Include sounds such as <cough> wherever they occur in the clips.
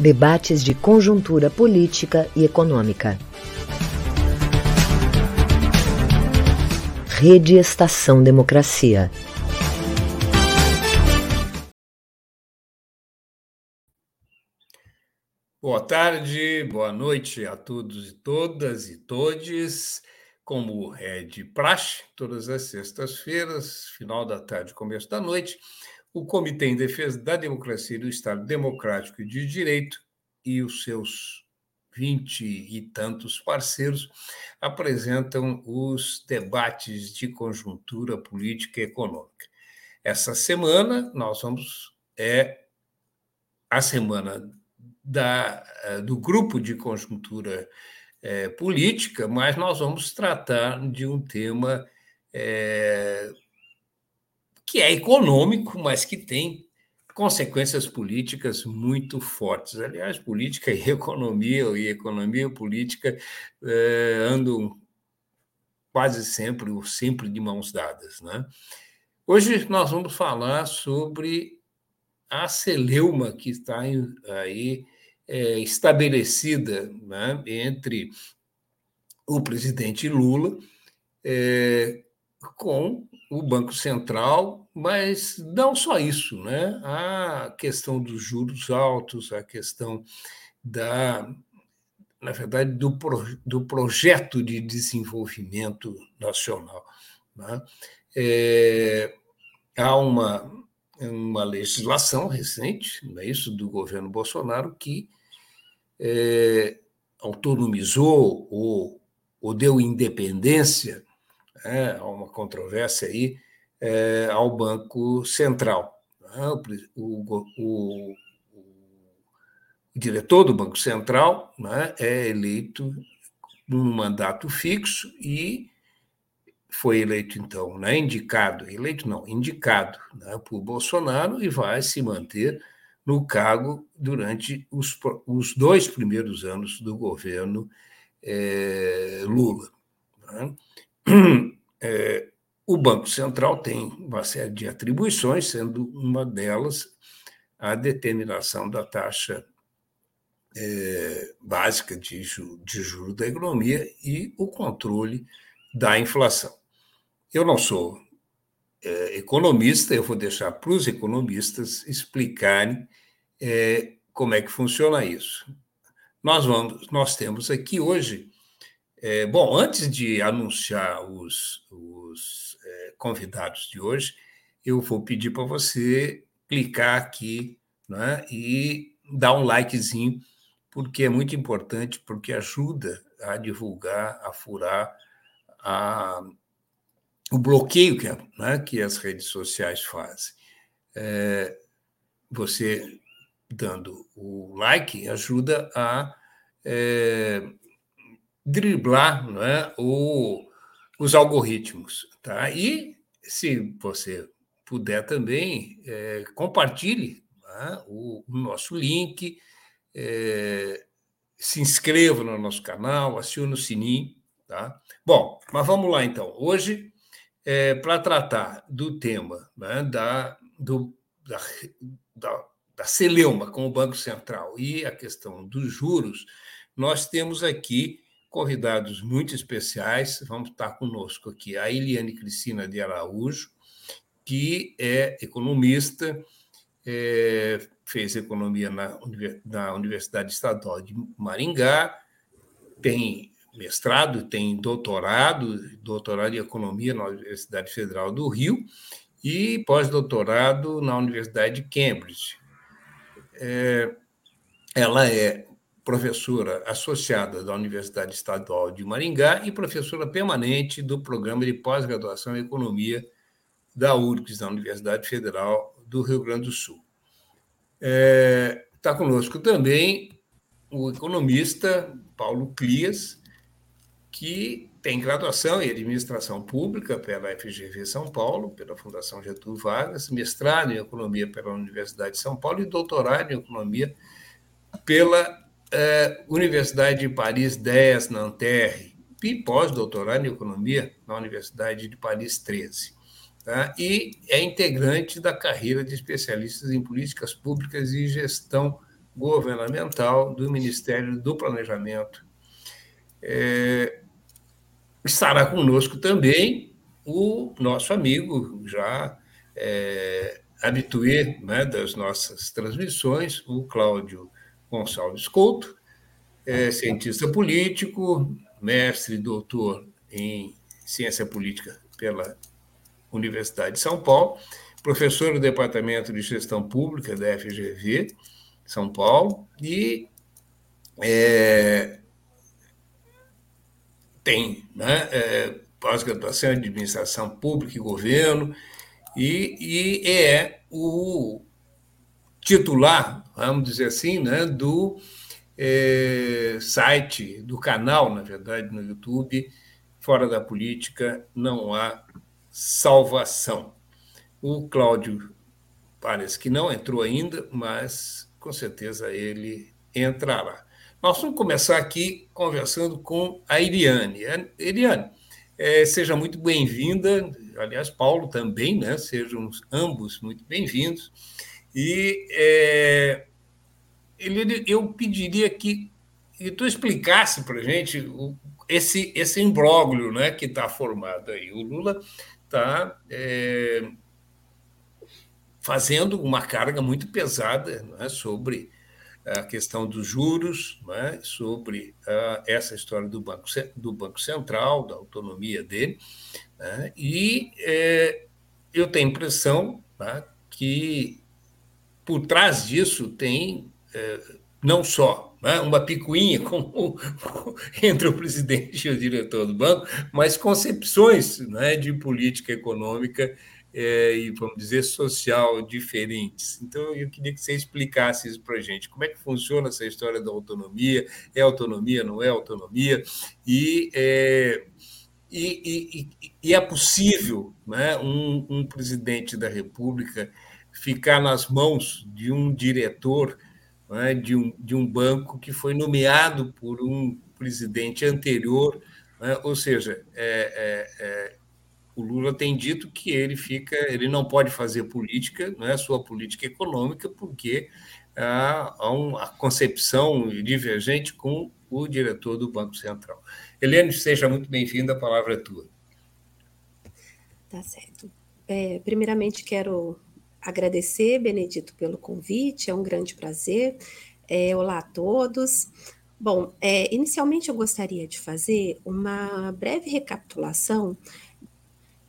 Debates de conjuntura política e econômica. Rede Estação Democracia. Boa tarde, boa noite a todos e todas e todes. Como é de praxe, todas as sextas-feiras, final da tarde, começo da noite, o Comitê em Defesa da Democracia e do Estado Democrático e de Direito e os seus vinte e tantos parceiros apresentam os debates de conjuntura política e econômica. Essa semana nós vamos é a semana da, do grupo de conjuntura é, política, mas nós vamos tratar de um tema é, que é econômico, mas que tem consequências políticas muito fortes. Aliás, política <laughs> e economia, e economia e política é, andam quase sempre, ou sempre de mãos dadas. Né? Hoje nós vamos falar sobre a celeuma que está aí é, estabelecida né, entre o presidente Lula é, com o Banco Central, mas não só isso, né? A questão dos juros altos, a questão da, na verdade, do, pro, do projeto de desenvolvimento nacional. Né? É, há uma, uma legislação recente, não é isso, do governo Bolsonaro, que é, autonomizou ou, ou deu independência é, há uma controvérsia aí, é, ao Banco Central. Né? O, o, o, o, diretor do Banco Central né, é eleito num mandato fixo e foi eleito, então, né, indicado, eleito não, indicado né, por Bolsonaro e vai se manter no cargo durante os, os dois primeiros anos do governo é, Lula. Né? <clears throat> É, o Banco Central tem uma série de atribuições, sendo uma delas a determinação da taxa é, básica de, de juros da economia e o controle da inflação. Eu não sou é, economista, eu vou deixar para os economistas explicarem é, como é que funciona isso. Nós vamos, nós temos aqui hoje é, bom, antes de anunciar os, os é, convidados de hoje, eu vou pedir para você clicar aqui né, e dar um likezinho, porque é muito importante, porque ajuda a divulgar, a furar a, o bloqueio que, né, que as redes sociais fazem. É, você dando o like ajuda a é, driblar não é, o, os algoritmos. Tá? E, se você puder também, é, compartilhe é, o, o, nosso link, é, se inscreva no nosso canal, acione o sininho. Tá? Bom, mas vamos lá então. Hoje, é, para tratar do tema né, da, do, da, da, da celeuma com o Banco Central e a questão dos juros, nós temos aqui convidados muito especiais. Vamos estar conosco aqui a Eliane Cristina de Araújo, que é economista, é, fez economia na, na Universidade Estadual de Maringá, tem mestrado, tem doutorado, doutorado em economia na Universidade Federal do Rio e pós-doutorado na Universidade de Cambridge. É, ela é professora associada da Universidade Estadual de Maringá e professora permanente do Programa de Pós-Graduação em Economia da URGS, da Universidade Federal do Rio Grande do Sul. Está é, tá conosco também o economista Paulo Clias, que tem graduação em Administração Pública pela FGV São Paulo, pela Fundação Getúlio Vargas, mestrado em Economia pela Universidade de São Paulo e doutorado em Economia pela é, Universidade de Paris 10, Nanterre, e pós-doutorado em Economia na Universidade de Paris 13. Tá? E é integrante da carreira de especialistas em políticas públicas e gestão governamental do Ministério do Planejamento. É, estará conosco também o nosso amigo, já é, né, das nossas transmissões, o Cláudio Gonçalves Couto, é cientista político, mestre e doutor em ciência política pela Universidade de São Paulo, professor do Departamento de Gestão Pública da FGV, São Paulo, e é, tem né, é, pós-graduação em Administração Pública e Governo, e, e é o titular, vamos dizer assim, né, do é, site, do canal, na verdade, no YouTube, Fora da Política Não Há Salvação. O Cláudio parece que não entrou ainda, mas com certeza ele entrará. Nós vamos começar aqui conversando com a Eliane. Eliane, é, seja muito bem-vinda, aliás, Paulo também, né? Sejam ambos muito bem-vindos. E é, ele, eu pediria que, que tu explicasse para a gente o, esse, esse imbróglio né, que está formado aí. O Lula está é, fazendo uma carga muito pesada né, sobre a questão dos juros, né, sobre uh, essa história do banco, do banco Central, da autonomia dele, né, e é, eu tenho a impressão né, que por trás disso tem é, não só né, uma picuinha <laughs> com, entre o presidente e o diretor do banco, mas concepções né, de política econômica é, e, vamos dizer, social diferentes. Então, eu queria que você explicasse isso para a gente. Como é que funciona essa história da autonomia? É autonomia, não é autonomia? E, é, e, e, e é possível né, um, um presidente da República ficar nas mãos de um diretor né, de, um, de um banco que foi nomeado por um presidente anterior, né, ou seja, é, é, é, o Lula tem dito que ele fica, ele não pode fazer política, não é sua política econômica, porque há, há uma concepção divergente com o diretor do Banco Central. Helene, seja muito bem-vinda, a palavra é tua. Tá certo. É, primeiramente, quero agradecer, Benedito, pelo convite, é um grande prazer. É, olá a todos. Bom, é, inicialmente eu gostaria de fazer uma breve recapitulação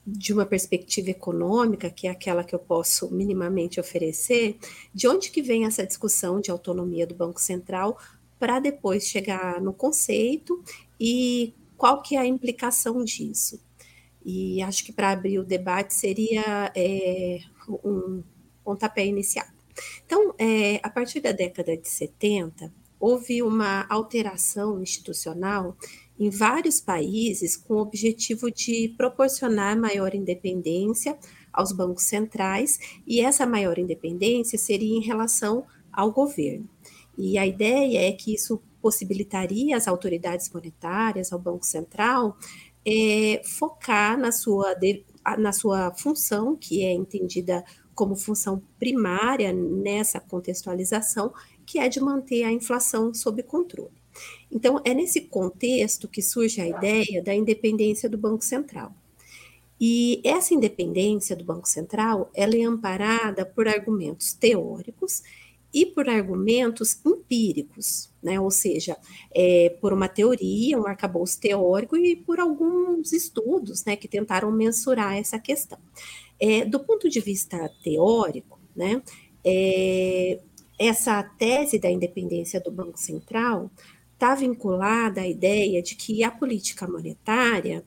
de uma perspectiva econômica, que é aquela que eu posso minimamente oferecer, de onde que vem essa discussão de autonomia do Banco Central para depois chegar no conceito e qual que é a implicação disso. E acho que para abrir o debate seria é, um pontapé inicial. Então, é, a partir da década de 70, houve uma alteração institucional em vários países com o objetivo de proporcionar maior independência aos bancos centrais, e essa maior independência seria em relação ao governo. E a ideia é que isso possibilitaria às autoridades monetárias, ao Banco Central, é, focar na sua, na sua função, que é entendida como função primária nessa contextualização, que é de manter a inflação sob controle. Então, é nesse contexto que surge a ideia da independência do Banco Central. E essa independência do Banco Central, ela é amparada por argumentos teóricos e por argumentos empíricos, né? ou seja, é, por uma teoria, um arcabouço teórico e por alguns estudos né, que tentaram mensurar essa questão. É, do ponto de vista teórico, né, é, essa tese da independência do Banco Central está vinculada à ideia de que a política monetária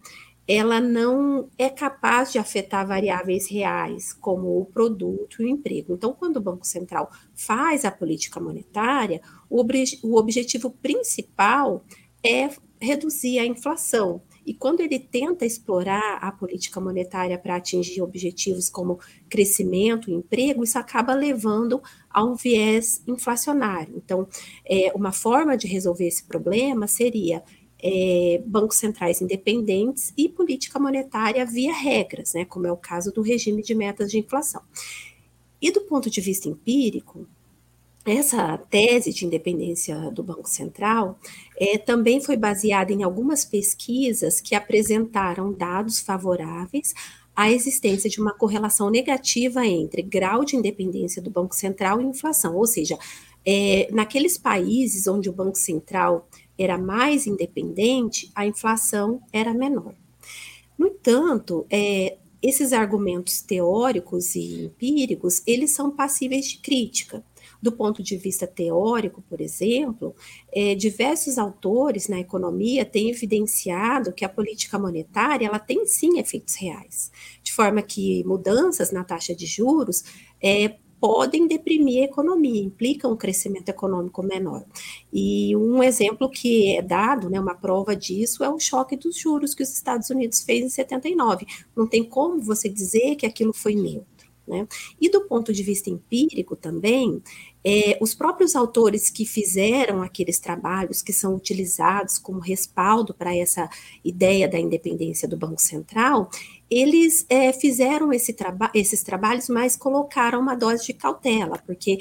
ela não é capaz de afetar variáveis reais, como o produto e o emprego. Então, quando o Banco Central faz a política monetária, o, o objetivo principal é reduzir a inflação. E quando ele tenta explorar a política monetária para atingir objetivos como crescimento emprego, isso acaba levando a um viés inflacionário. Então, é, uma forma de resolver esse problema seria é, bancos centrais independentes e política monetária via regras, né, como é o caso do regime de metas de inflação. E do ponto de vista empírico, essa tese de independência do Banco Central é, também foi baseada em algumas pesquisas que apresentaram dados favoráveis à existência de uma correlação negativa entre grau de independência do Banco Central e inflação, ou seja, é, naqueles países onde o Banco Central era mais independente, a inflação era menor. No entanto, é, esses argumentos teóricos e empíricos, eles são passíveis de crítica. Do ponto de vista teórico, por exemplo, é, diversos autores na economia têm evidenciado que a política monetária ela tem sim efeitos reais, de forma que mudanças na taxa de juros é, podem deprimir a economia, implicam um crescimento econômico menor. E um exemplo que é dado, né, uma prova disso, é o choque dos juros que os Estados Unidos fez em 79. Não tem como você dizer que aquilo foi neutro. Né? E do ponto de vista empírico também, é, os próprios autores que fizeram aqueles trabalhos que são utilizados como respaldo para essa ideia da independência do Banco Central, eles é, fizeram esse traba esses trabalhos, mas colocaram uma dose de cautela, porque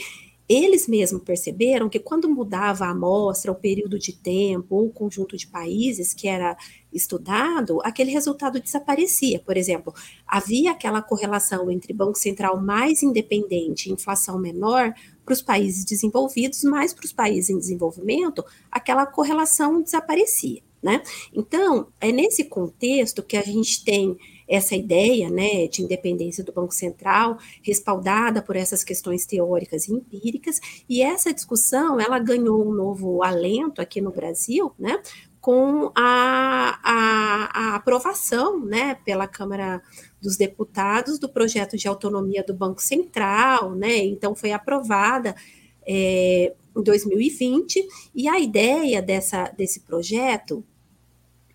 eles mesmos perceberam que quando mudava a amostra, o período de tempo, o conjunto de países que era estudado, aquele resultado desaparecia. Por exemplo, havia aquela correlação entre Banco Central mais independente e inflação menor para os países desenvolvidos, mas para os países em desenvolvimento, aquela correlação desaparecia. Né? Então, é nesse contexto que a gente tem essa ideia né, de independência do Banco Central, respaldada por essas questões teóricas e empíricas, e essa discussão ela ganhou um novo alento aqui no Brasil, né, com a, a, a aprovação né, pela Câmara dos Deputados do projeto de autonomia do Banco Central, né, então foi aprovada é, em 2020, e a ideia dessa, desse projeto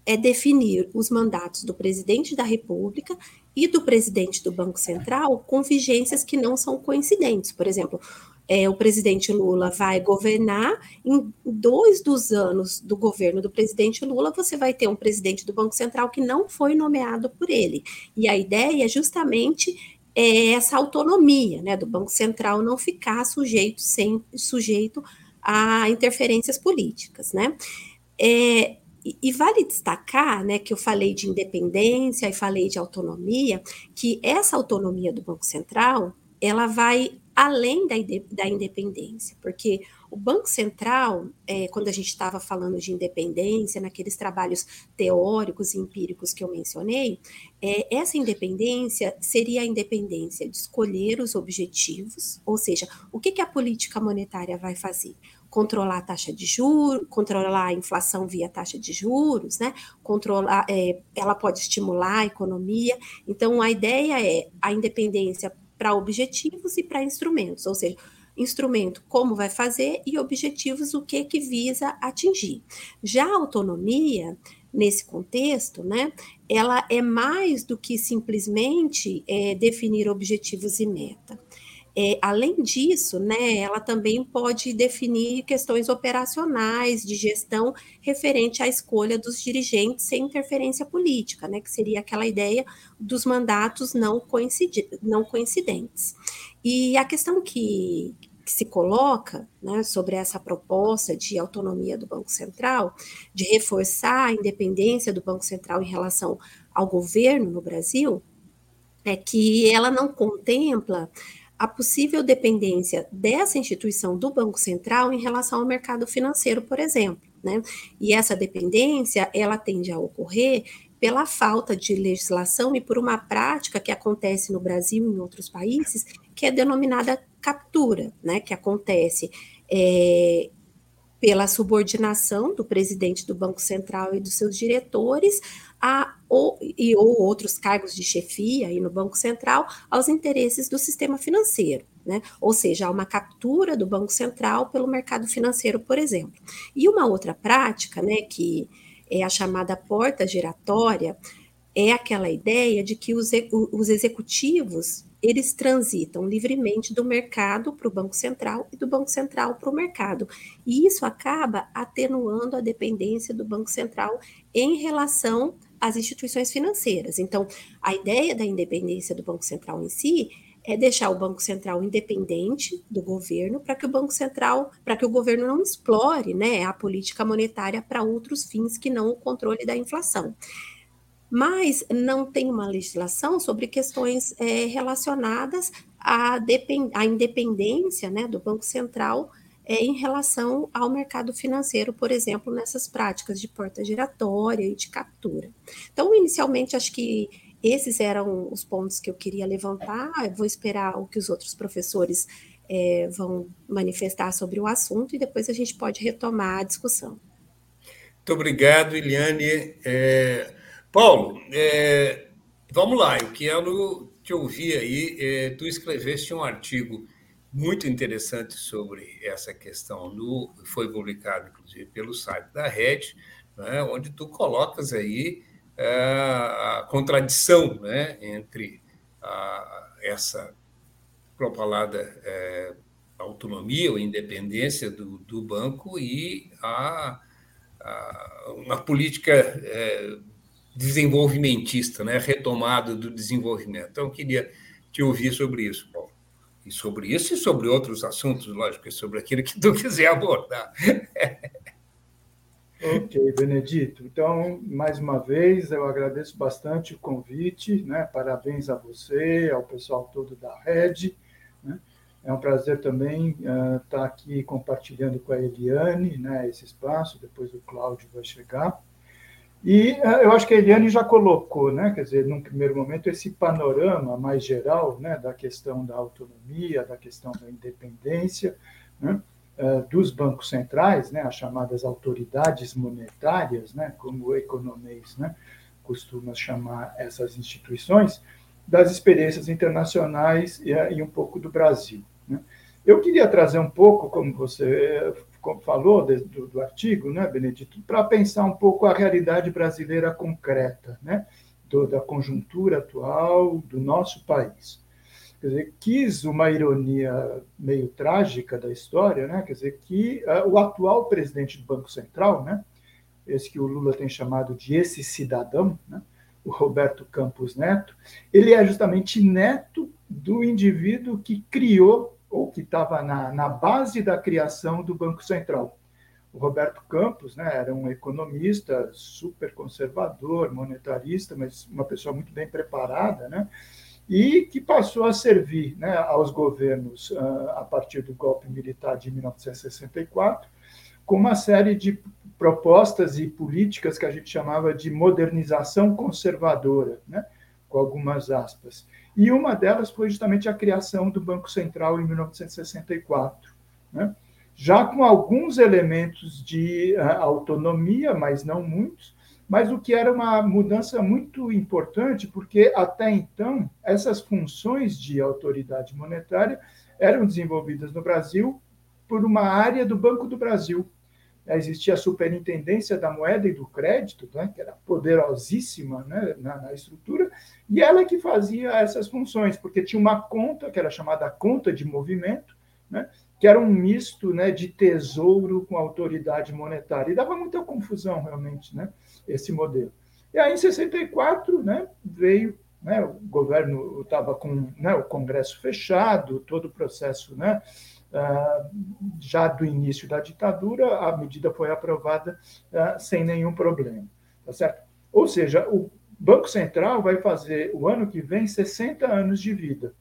é definir os mandatos do presidente da República e do presidente do Banco Central com vigências que não são coincidentes. Por exemplo, é, o presidente Lula vai governar, em dois dos anos do governo do presidente Lula, você vai ter um presidente do Banco Central que não foi nomeado por ele. E a ideia é justamente é essa autonomia né, do Banco Central não ficar sujeito, sem, sujeito a interferências políticas. Né? É, e, vale destacar, né, que eu falei de independência e falei de autonomia, que essa autonomia do Banco Central, ela vai além da, da independência, porque o Banco Central, é, quando a gente estava falando de independência, naqueles trabalhos teóricos e empíricos que eu mencionei, é, essa independência seria a independência de escolher os objetivos, ou seja, o que, que a política monetária vai fazer? controlar a taxa de juros, controlar a inflação via taxa de juros, né? Controlar, é, ela pode estimular a economia. Então, a ideia é a independência para objetivos e para instrumentos, ou seja, instrumento como vai fazer e objetivos o que que visa atingir. Já a autonomia nesse contexto, né, ela é mais do que simplesmente é, definir objetivos e meta. É, além disso, né, ela também pode definir questões operacionais de gestão referente à escolha dos dirigentes sem interferência política, né, que seria aquela ideia dos mandatos não, não coincidentes. E a questão que, que se coloca né, sobre essa proposta de autonomia do Banco Central, de reforçar a independência do Banco Central em relação ao governo no Brasil, é que ela não contempla a possível dependência dessa instituição do Banco Central em relação ao mercado financeiro, por exemplo. Né? E essa dependência ela tende a ocorrer pela falta de legislação e por uma prática que acontece no Brasil e em outros países, que é denominada captura, né? que acontece é, pela subordinação do presidente do Banco Central e dos seus diretores a, ou, e ou outros cargos de chefia aí no Banco Central aos interesses do sistema financeiro. Né? Ou seja, há uma captura do Banco Central pelo mercado financeiro, por exemplo. E uma outra prática, né, que é a chamada porta giratória, é aquela ideia de que os, os executivos eles transitam livremente do mercado para o Banco Central e do Banco Central para o mercado. E isso acaba atenuando a dependência do Banco Central em relação às instituições financeiras. Então, a ideia da independência do Banco Central em si é deixar o Banco Central independente do governo para que o Banco Central, para que o governo não explore né, a política monetária para outros fins que não o controle da inflação. Mas não tem uma legislação sobre questões é, relacionadas à, à, independência né, do Banco Central é, em relação ao mercado financeiro, por exemplo, nessas práticas de porta giratória e de captura. Então, inicialmente, acho que esses eram os pontos que eu queria levantar. Eu vou esperar o que os outros professores é, vão manifestar sobre o assunto e depois a gente pode retomar a discussão. Muito obrigado, Eliane. É, Paulo, é, vamos lá, eu quero te ouvir aí. É, tu escreveste um artigo muito interessante sobre essa questão, no, foi publicado, inclusive, pelo site da Rede, né, onde tu colocas aí é, a contradição né, entre a, essa propalada é, autonomia ou independência do, do banco e a, a uma política é, desenvolvimentista, né, retomada do desenvolvimento. Então, eu queria te ouvir sobre isso, Paulo. E sobre isso e sobre outros assuntos, lógico, e sobre aquilo que tu <laughs> quiser abordar. Ok, Benedito. Então, mais uma vez, eu agradeço bastante o convite, né? Parabéns a você, ao pessoal todo da Rede. Né? É um prazer também uh, estar aqui compartilhando com a Eliane né, esse espaço, depois o Cláudio vai chegar. E uh, eu acho que a Eliane já colocou, né, quer dizer, num primeiro momento, esse panorama mais geral né, da questão da autonomia, da questão da independência, né? Eh, dos bancos centrais, né, as chamadas autoridades monetárias, né, como o economês né, costuma chamar essas instituições, das experiências internacionais e, e um pouco do Brasil. Né. Eu queria trazer um pouco, como você falou do, do, artigo, né, Benedito, para pensar um pouco a realidade brasileira concreta, né, do, da conjuntura atual do nosso país quer dizer, quis uma ironia meio trágica da história, né? quer dizer, que uh, o atual presidente do Banco Central, né? esse que o Lula tem chamado de esse cidadão, né? o Roberto Campos Neto, ele é justamente neto do indivíduo que criou, ou que estava na, na base da criação do Banco Central. O Roberto Campos né, era um economista super conservador, monetarista, mas uma pessoa muito bem preparada, né? e que passou a servir né, aos governos ah, a partir do golpe militar de 1964, com uma série de propostas e políticas que a gente chamava de modernização conservadora, né, com algumas aspas. E uma delas foi justamente a criação do Banco Central em 1964, né, já com alguns elementos de uh, autonomia, mas não muitos, mas o que era uma mudança muito importante, porque até então essas funções de autoridade monetária eram desenvolvidas no Brasil por uma área do Banco do Brasil. Existia a superintendência da moeda e do crédito, né, que era poderosíssima né, na, na estrutura, e ela que fazia essas funções, porque tinha uma conta, que era chamada conta de movimento, né, que era um misto né, de tesouro com autoridade monetária. E dava muita confusão, realmente, né, esse modelo. E aí, em 64, né, veio, né, o governo estava com né, o Congresso fechado, todo o processo, né, já do início da ditadura, a medida foi aprovada uh, sem nenhum problema. Tá certo? Ou seja, o Banco Central vai fazer, o ano que vem, 60 anos de vida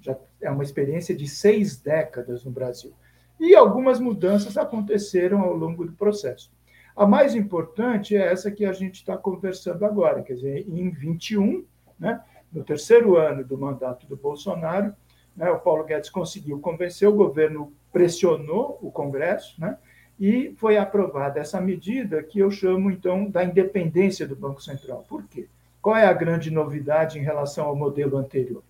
já é uma experiência de seis décadas no Brasil. E algumas mudanças aconteceram ao longo do processo. A mais importante é essa que a gente está conversando agora, quer dizer, em 21, né, no terceiro ano do mandato do Bolsonaro, né, o Paulo Guedes conseguiu convencer, o governo pressionou o Congresso, né, e foi aprovada essa medida que eu chamo, então, da independência do Banco Central. Por quê? Qual é a grande novidade em relação ao modelo anterior?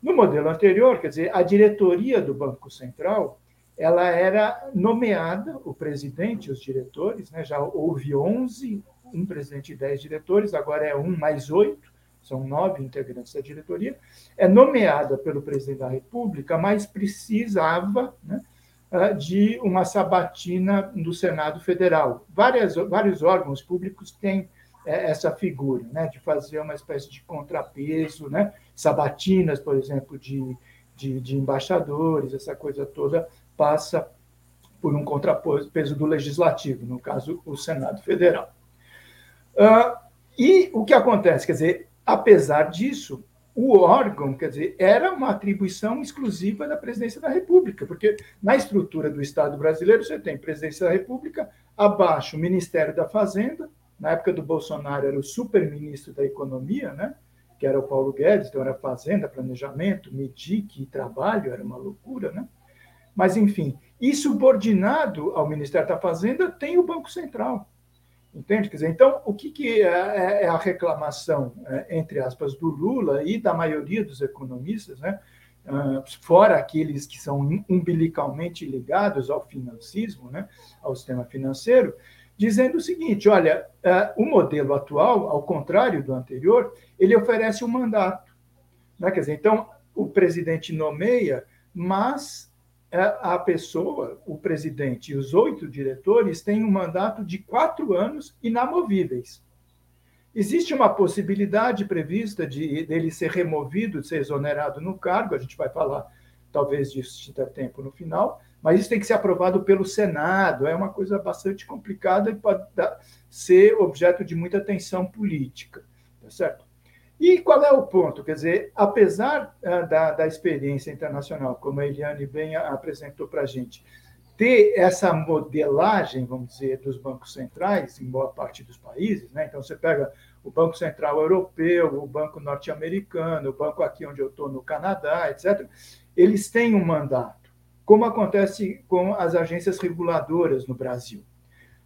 No modelo anterior, quer dizer, a diretoria do Banco Central, ela era nomeada, o presidente, os diretores, né, já houve 11, um presidente e 10 diretores, agora é um mais oito, são nove integrantes da diretoria, é nomeada pelo presidente da República, mas precisava né, ah, de uma sabatina do Senado Federal. Várias, vários órgãos públicos têm é, essa figura, né, de fazer uma espécie de contrapeso, né, sabatinas, por exemplo, de, de, de embaixadores, essa coisa toda passa por um contrapeso do legislativo, no caso, o Senado Federal. Uh, e o que acontece? Quer dizer, apesar disso, o órgão, quer dizer, era uma atribuição exclusiva da presidência da República, porque na estrutura do Estado brasileiro você tem presidência da República, abaixo o Ministério da Fazenda, na época do Bolsonaro era o superministro da Economia, né? que era o Paulo Guedes, então era Fazenda, Planejamento, MEDIC e Trabalho, era uma loucura, né? Mas, enfim, e subordinado ao Ministério da Fazenda tem o Banco Central. Entende? Quer dizer, então, o que, que é, é, é a reclamação, é, entre aspas, do Lula e da maioria dos economistas, né? Ah, fora aqueles que são umbilicalmente ligados ao financismo, né? ao sistema financeiro, dizendo o seguinte: olha, o modelo atual, ao contrário do anterior, ele oferece um mandato. Né? Quer dizer, então, o presidente nomeia, mas a pessoa, o presidente e os oito diretores têm um mandato de quatro anos inamovíveis. Existe uma possibilidade prevista de dele ser removido, de ser exonerado no cargo, a gente vai falar talvez disso se der tempo no final, mas isso tem que ser aprovado pelo Senado, é uma coisa bastante complicada e pode dar, ser objeto de muita tensão política, tá certo? E qual é o ponto? Quer dizer, apesar uh, da, da experiência internacional, como a Eliane bem apresentou para a gente, ter essa modelagem, vamos dizer, dos bancos centrais em boa parte dos países, né? então você pega o Banco Central Europeu, o Banco Norte-Americano, o banco aqui onde eu estou, no Canadá, etc., eles têm um mandato, como acontece com as agências reguladoras no Brasil.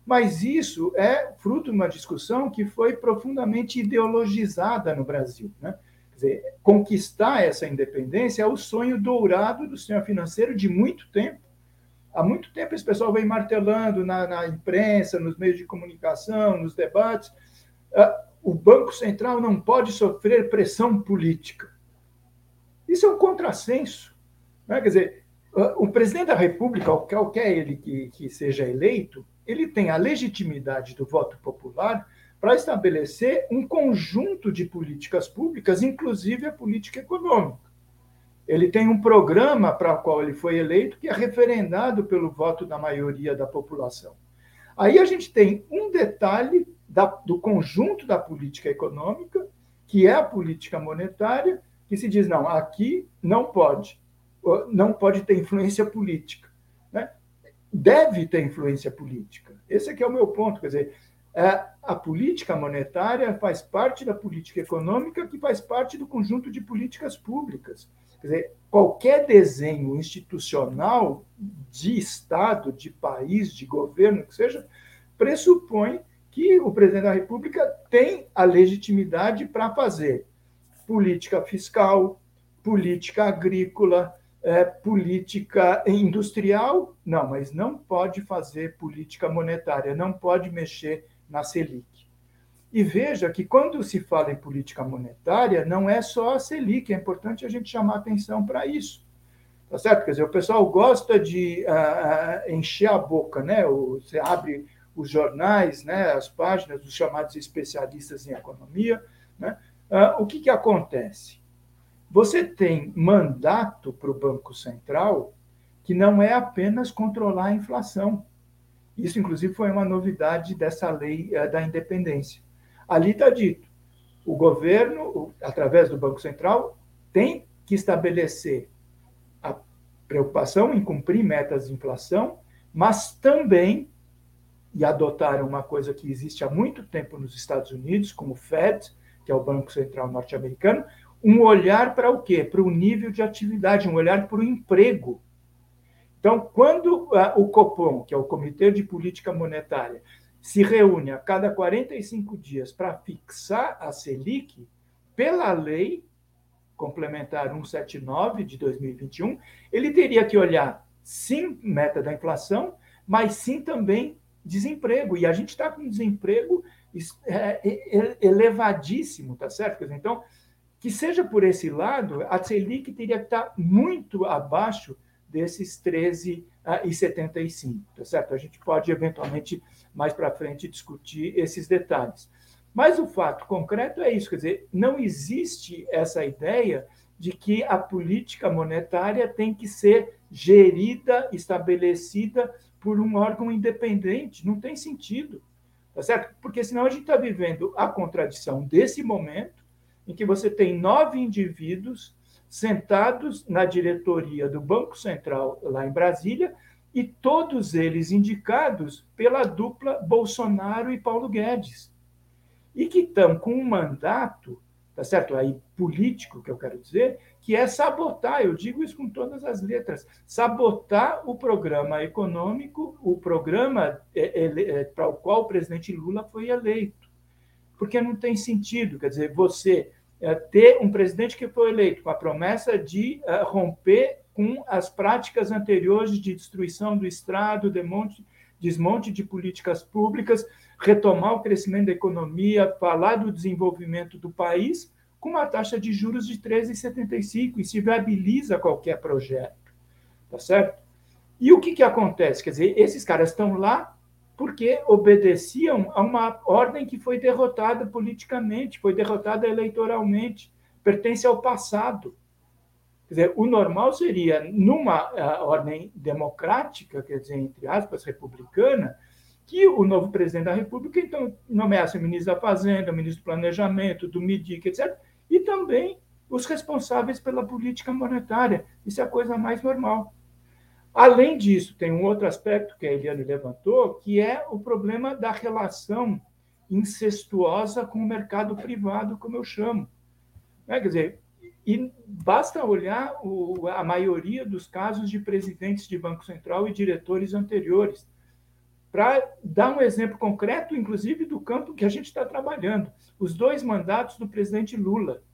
Mas isso é fruto de uma discussão que foi profundamente ideologizada no Brasil. Né? Quer dizer, conquistar essa independência é o sonho dourado do sistema financeiro de muito tempo. Há muito tempo esse pessoal vem martelando na, na imprensa, nos meios de comunicação, nos debates. Uh, o Banco Central não pode sofrer pressão política. Isso é um contrassenso. Né? Quer dizer, uh, o presidente da República, qualquer ele que, que seja eleito, ele tem a legitimidade do voto popular para estabelecer um conjunto de políticas públicas, inclusive a política econômica. Ele tem um programa para o qual ele foi eleito que é referendado pelo voto da maioria da população. Aí a gente tem um detalhe da, do conjunto da política econômica, que é a política monetária, que se diz, não, aqui não pode, não pode ter influência política deve ter influência política. Esse aqui é o meu ponto, quer dizer, é, a política monetária faz parte da política econômica, que faz parte do conjunto de políticas públicas. Quer dizer, qualquer desenho institucional de Estado, de país, de governo, que seja, pressupõe que o presidente da República tem a legitimidade para fazer política fiscal, política agrícola, é, política industrial, não, mas não pode fazer política monetária, não pode mexer na Selic. E veja que quando se fala em política monetária, não é só a Selic, é importante a gente chamar atenção para isso. Tá certo? Quer dizer, o pessoal gosta de uh, encher a boca, né? Você abre os jornais, né, as páginas dos chamados especialistas em economia, né? Uh, o que, que acontece? Você tem mandato para o Banco Central que não é apenas controlar a inflação. Isso, inclusive, foi uma novidade dessa lei eh, da independência. Ali está dito: o governo, através do Banco Central, tem que estabelecer a preocupação em cumprir metas de inflação, mas também, e adotaram uma coisa que existe há muito tempo nos Estados Unidos, como o Fed, que é o Banco Central norte-americano, um olhar para o quê? Para o nível de atividade, um olhar para o emprego. Então, quando uh, o Copom, que é o Comitê de Política Monetária, se reúne a cada 45 dias para fixar a Selic, pela lei complementar 179 de 2021, ele teria que olhar sim meta da inflação, mas sim também desemprego. E a gente está com desemprego é, é, elevadíssimo, tá certo? Então, que seja por esse lado, a Selic teria que estar muito abaixo desses 13,75, tá certo? A gente pode, eventualmente, mais para frente, discutir esses detalhes. Mas o fato concreto é isso, quer dizer, não existe essa ideia de que a política monetária tem que ser gerida, estabelecida por um órgão independente. Não tem sentido, tá certo? Porque senão a gente está vivendo a contradição desse momento em que você tem nove indivíduos sentados na diretoria do Banco Central lá em Brasília e todos eles indicados pela dupla Bolsonaro e Paulo Guedes. E que estão com um mandato, tá certo? Aí político, que eu quero dizer, que é sabotar, eu digo isso com todas as letras, sabotar o programa econômico, o programa é, é, para o qual o presidente Lula foi eleito. Porque não tem sentido, quer dizer, você é, ter um presidente que foi eleito com a promessa de é, romper com as práticas anteriores de destruição do Estado, desmonte, desmonte de políticas públicas, retomar o crescimento da economia, falar do desenvolvimento do país, com uma taxa de juros de 13,75, e se viabiliza qualquer projeto. Tá certo? E o que, que acontece? Quer dizer, esses caras estão lá porque obedeciam a uma ordem que foi derrotada politicamente, foi derrotada eleitoralmente, pertence ao passado. Quer dizer, o normal seria, numa uh, ordem democrática, quer dizer, entre aspas, republicana, que o novo presidente da República, então, nomeasse o ministro da Fazenda, o ministro do Planejamento, do MIDIC, etc., e também os responsáveis pela política monetária. Isso é a coisa mais normal. Além disso, tem um outro aspecto que a Eliane levantou, que é o problema da relação incestuosa com o mercado privado, como eu chamo. É, quer dizer, e basta olhar o, a maioria dos casos de presidentes de Banco Central e diretores anteriores, para dar um exemplo concreto, inclusive, do campo que a gente está trabalhando. Os dois mandatos do presidente Lula.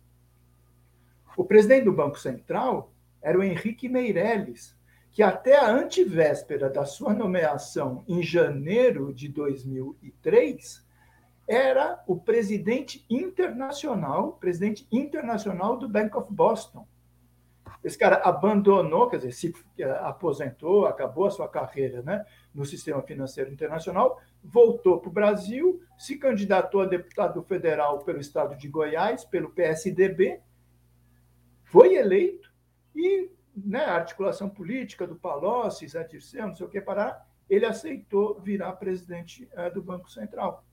O presidente do Banco Central era o Henrique Meirelles, que até a antivéspera da sua nomeação em janeiro de 2003 era o presidente internacional, presidente internacional do Bank of Boston. Esse cara abandonou, quer dizer, se eh, aposentou, acabou a sua carreira né, no sistema financeiro internacional, voltou para o Brasil, se candidatou a deputado federal pelo estado de Goiás, pelo PSDB, foi eleito e né, a articulação política do Palocci, Zé Dirceu, não sei o que, parar, ele aceitou virar presidente uh, do Banco Central.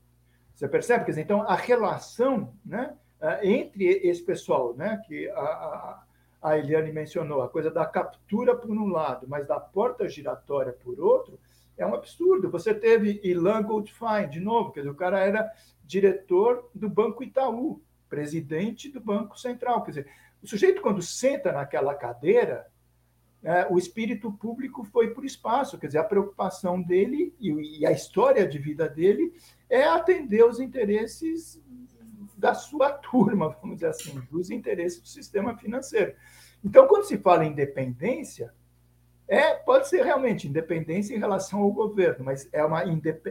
Você percebe? Quer dizer, então, a relação né, uh, entre esse pessoal, né, que a, a, a, Eliane mencionou, a coisa da captura por um lado, mas da porta giratória por outro, é um absurdo. Você teve Ilan Goldfein, de novo, quer dizer, o cara era diretor do Banco Itaú, presidente do Banco Central. Quer dizer, o sujeito, quando senta naquela cadeira, é, o espírito público foi por espaço, quer dizer, a preocupação dele e, e a história de vida dele é atender os interesses da sua <laughs> turma, vamos dizer assim, dos interesses do sistema financeiro. Então, quando se fala em independência, é, pode ser realmente independência em relação ao governo, mas é uma,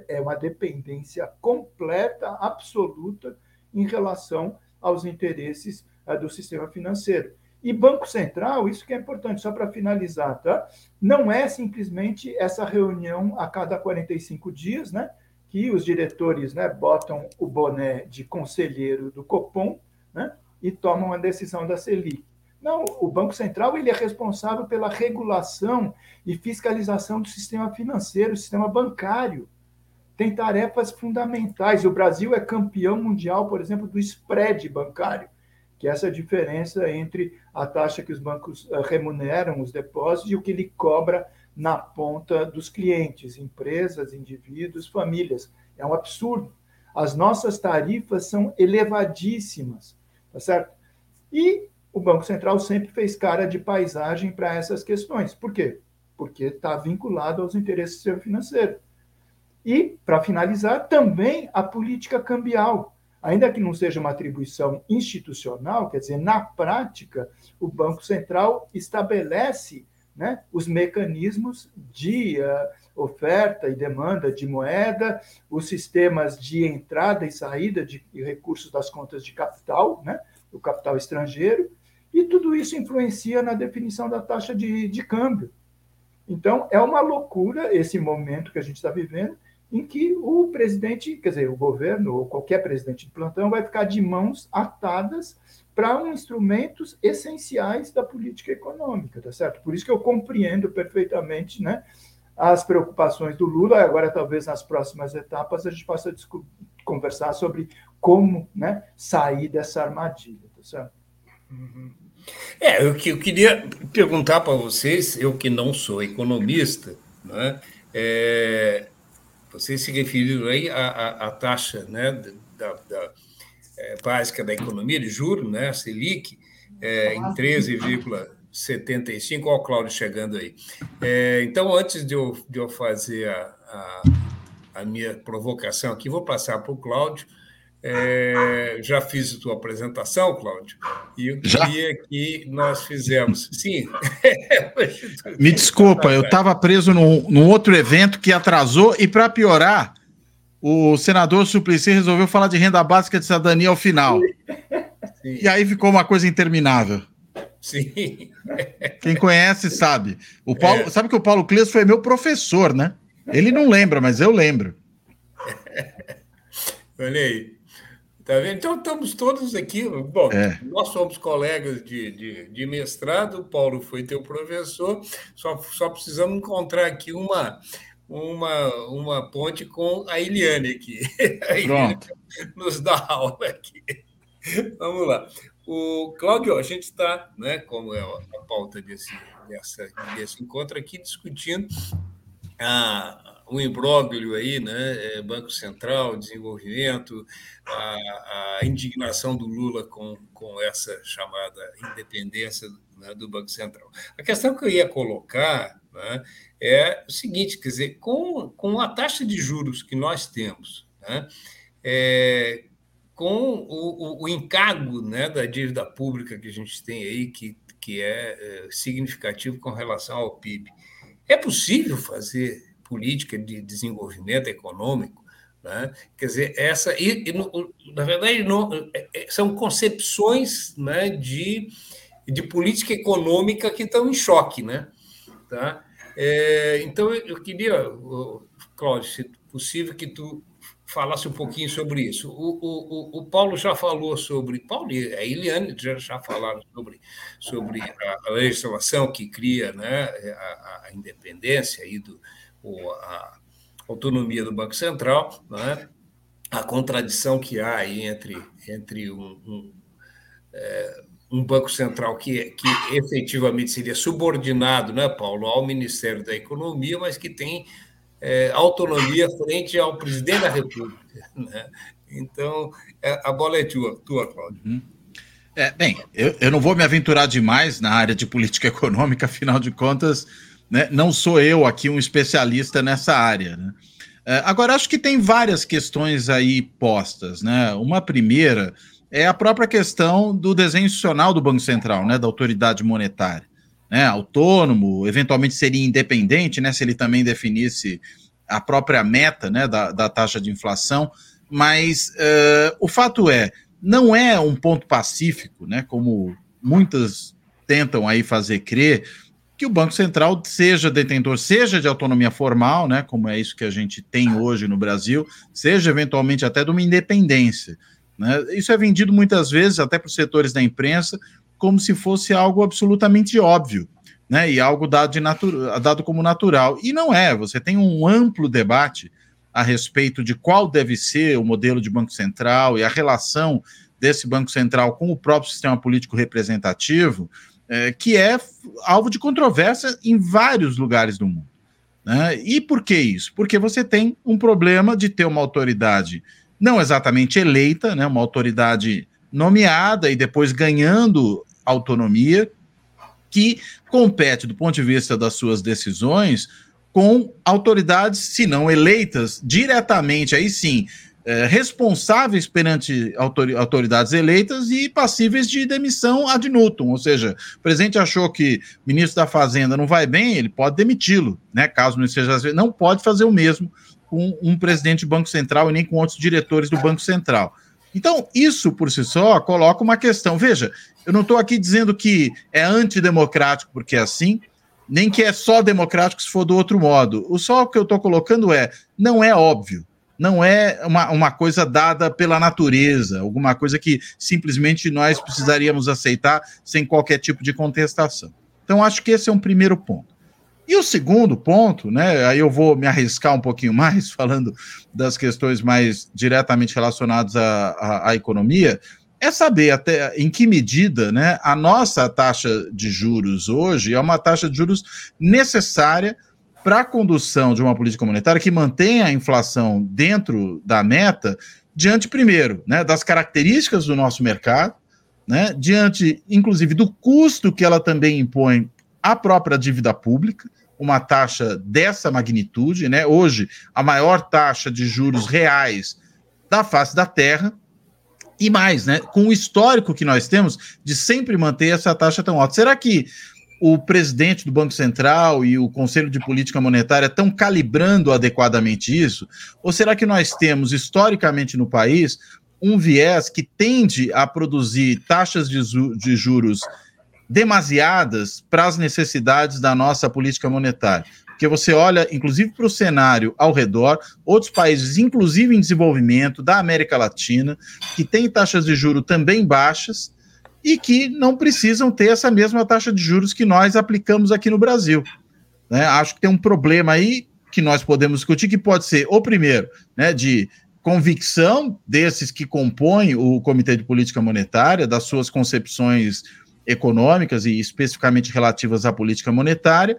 é uma dependência completa, absoluta, em relação aos interesses do sistema financeiro. E Banco Central, isso que é importante, só para finalizar, tá? Não é simplesmente essa reunião a cada 45 dias, né? Que os diretores né, botam o boné de conselheiro do Copom né, e tomam a decisão da Selic. Não, o Banco Central ele é responsável pela regulação e fiscalização do sistema financeiro, do sistema bancário. Tem tarefas fundamentais. O Brasil é campeão mundial, por exemplo, do spread bancário que é essa diferença entre a taxa que os bancos eh, remuneram os depósitos e o que ele cobra na ponta dos clientes, empresas, indivíduos, famílias. É um absurdo. As nossas tarifas são elevadíssimas, tá certo? E o Banco Central sempre fez cara de paisagem para essas questões. Por quê? Porque está vinculado aos interesses do seu financeiro. E, para finalizar, também a política cambial ainda que não seja uma atribuição institucional, quer dizer, na prática, o Banco Central estabelece né, os mecanismos de uh, oferta e demanda de moeda, os sistemas de entrada e saída de recursos das contas de capital, né, o capital estrangeiro, e tudo isso influencia na definição da taxa de, de câmbio. Então, é uma loucura esse momento que a gente está vivendo, em que o presidente, quer dizer, o governo ou qualquer presidente de plantão vai ficar de mãos atadas para um instrumentos essenciais da política econômica, tá certo? Por isso que eu compreendo perfeitamente, né, as preocupações do Lula. Agora, talvez nas próximas etapas a gente possa conversar sobre como, né, sair dessa armadilha, tá certo? Uhum. É, eu, eu queria perguntar para vocês, eu que não sou economista, né, é, vocês se referiram aí à, à, à taxa né, da, da é, básica da economia de juros, né, a Selic, é, em 13,75. Olha o Cláudio chegando aí. É, então, antes de eu, de eu fazer a, a, a minha provocação aqui, vou passar para o Cláudio é, já fiz a tua apresentação, Cláudio, e queria já? que nós fizemos. Sim. <laughs> Me desculpa, eu estava preso num, num, outro evento que atrasou, e para piorar, o senador Suplicy resolveu falar de renda básica de cidadania ao final. Sim. E aí ficou uma coisa interminável. Sim. <laughs> Quem conhece sabe. O Paulo, é. Sabe que o Paulo Cleus foi meu professor, né? Ele não lembra, mas eu lembro. Olha aí. Tá vendo? Então, estamos todos aqui. Bom, é. nós somos colegas de, de, de, mestrado, o Paulo foi teu professor, só, só precisamos encontrar aqui uma, uma, uma ponte com a Eliane aqui. <laughs> A Eliane nos dá aula aqui. Vamos lá. O Cláudio, a gente está, né, como é a pauta desse, dessa, desse encontro aqui, discutindo a, um imbróglio aí, né? É, Banco Central, desenvolvimento, a, a, indignação do Lula com, com essa chamada independência né, do Banco Central. A questão que eu ia colocar né, é o seguinte: quer dizer, com, com a taxa de juros que nós temos, né, é, com o, o, o encargo né, da dívida pública que a gente tem aí, que, que é, é significativo com relação ao PIB, é possível fazer política de desenvolvimento econômico. Né? Quer dizer, essa. E, e na verdade, não, é, é, são concepções né, de, de política econômica que estão em choque. Né? Tá? É, então, eu queria, Cláudio, se possível, que tu falasse um pouquinho sobre isso. O, o, o Paulo já falou sobre. Paulo e a Eliane já, já falaram sobre, sobre a, legislação que cria né, a, a independência aí do, a autonomia do Banco Central, né? a contradição que há entre, entre um, um, é, um Banco Central que, que efetivamente seria subordinado, né, Paulo, ao Ministério da Economia, mas que tem é, autonomia frente ao presidente da República. <laughs> Né? Então, é, a bola é tua, tua Cláudio. Uhum. É, bem, eu, eu não vou me aventurar demais na área de política econômica, afinal de contas, né? Não sou eu aqui um especialista nessa área. Né? É, agora, acho que tem várias questões aí postas. Né? Uma primeira é a própria questão do desenho institucional do Banco Central, né? da autoridade monetária. Né? Autônomo, eventualmente seria independente, né? se ele também definisse a própria meta né? da, da taxa de inflação. Mas uh, o fato é, não é um ponto pacífico, né? como muitas tentam aí fazer crer, que o Banco Central seja detentor, seja de autonomia formal, né, como é isso que a gente tem hoje no Brasil, seja eventualmente até de uma independência. Né? Isso é vendido muitas vezes, até para os setores da imprensa, como se fosse algo absolutamente óbvio, né, e algo dado, dado como natural. E não é, você tem um amplo debate a respeito de qual deve ser o modelo de Banco Central e a relação desse Banco Central com o próprio sistema político representativo, é, que é alvo de controvérsia em vários lugares do mundo. Né? E por que isso? Porque você tem um problema de ter uma autoridade não exatamente eleita, né, uma autoridade nomeada e depois ganhando autonomia, que compete, do ponto de vista das suas decisões, com autoridades, se não eleitas, diretamente, aí sim, é, responsáveis perante autoridades eleitas e passíveis de demissão ad nutum. Ou seja, o presidente achou que o ministro da Fazenda não vai bem, ele pode demiti-lo, né? Caso não esteja. Não pode fazer o mesmo com um presidente do Banco Central e nem com outros diretores do Banco Central. Então, isso por si só coloca uma questão. Veja, eu não estou aqui dizendo que é antidemocrático porque é assim, nem que é só democrático se for do outro modo. O só que eu estou colocando é, não é óbvio, não é uma, uma coisa dada pela natureza, alguma coisa que simplesmente nós precisaríamos aceitar sem qualquer tipo de contestação. Então, acho que esse é um primeiro ponto. E o segundo ponto, né? Aí eu vou me arriscar um pouquinho mais, <laughs> falando das questões mais diretamente relacionadas à, à, à economia, é saber até em que medida né, a nossa taxa de juros hoje é uma taxa de juros necessária para a condução de uma política monetária que mantenha a inflação dentro da meta, diante, primeiro, né, das características do nosso mercado, né, diante, inclusive, do custo que ela também impõe à própria dívida pública, uma taxa dessa magnitude, né? Hoje, a maior taxa de juros reais da face da Terra, e mais, né? Com o histórico que nós temos de sempre manter essa taxa tão alta. Será que o presidente do Banco Central e o Conselho de Política Monetária estão calibrando adequadamente isso? Ou será que nós temos, historicamente no país, um viés que tende a produzir taxas de, de juros demasiadas para as necessidades da nossa política monetária? Porque você olha, inclusive, para o cenário ao redor, outros países, inclusive em desenvolvimento, da América Latina, que têm taxas de juro também baixas e que não precisam ter essa mesma taxa de juros que nós aplicamos aqui no Brasil. Né? Acho que tem um problema aí que nós podemos discutir, que pode ser, o primeiro, né, de convicção desses que compõem o Comitê de Política Monetária, das suas concepções econômicas e especificamente relativas à política monetária,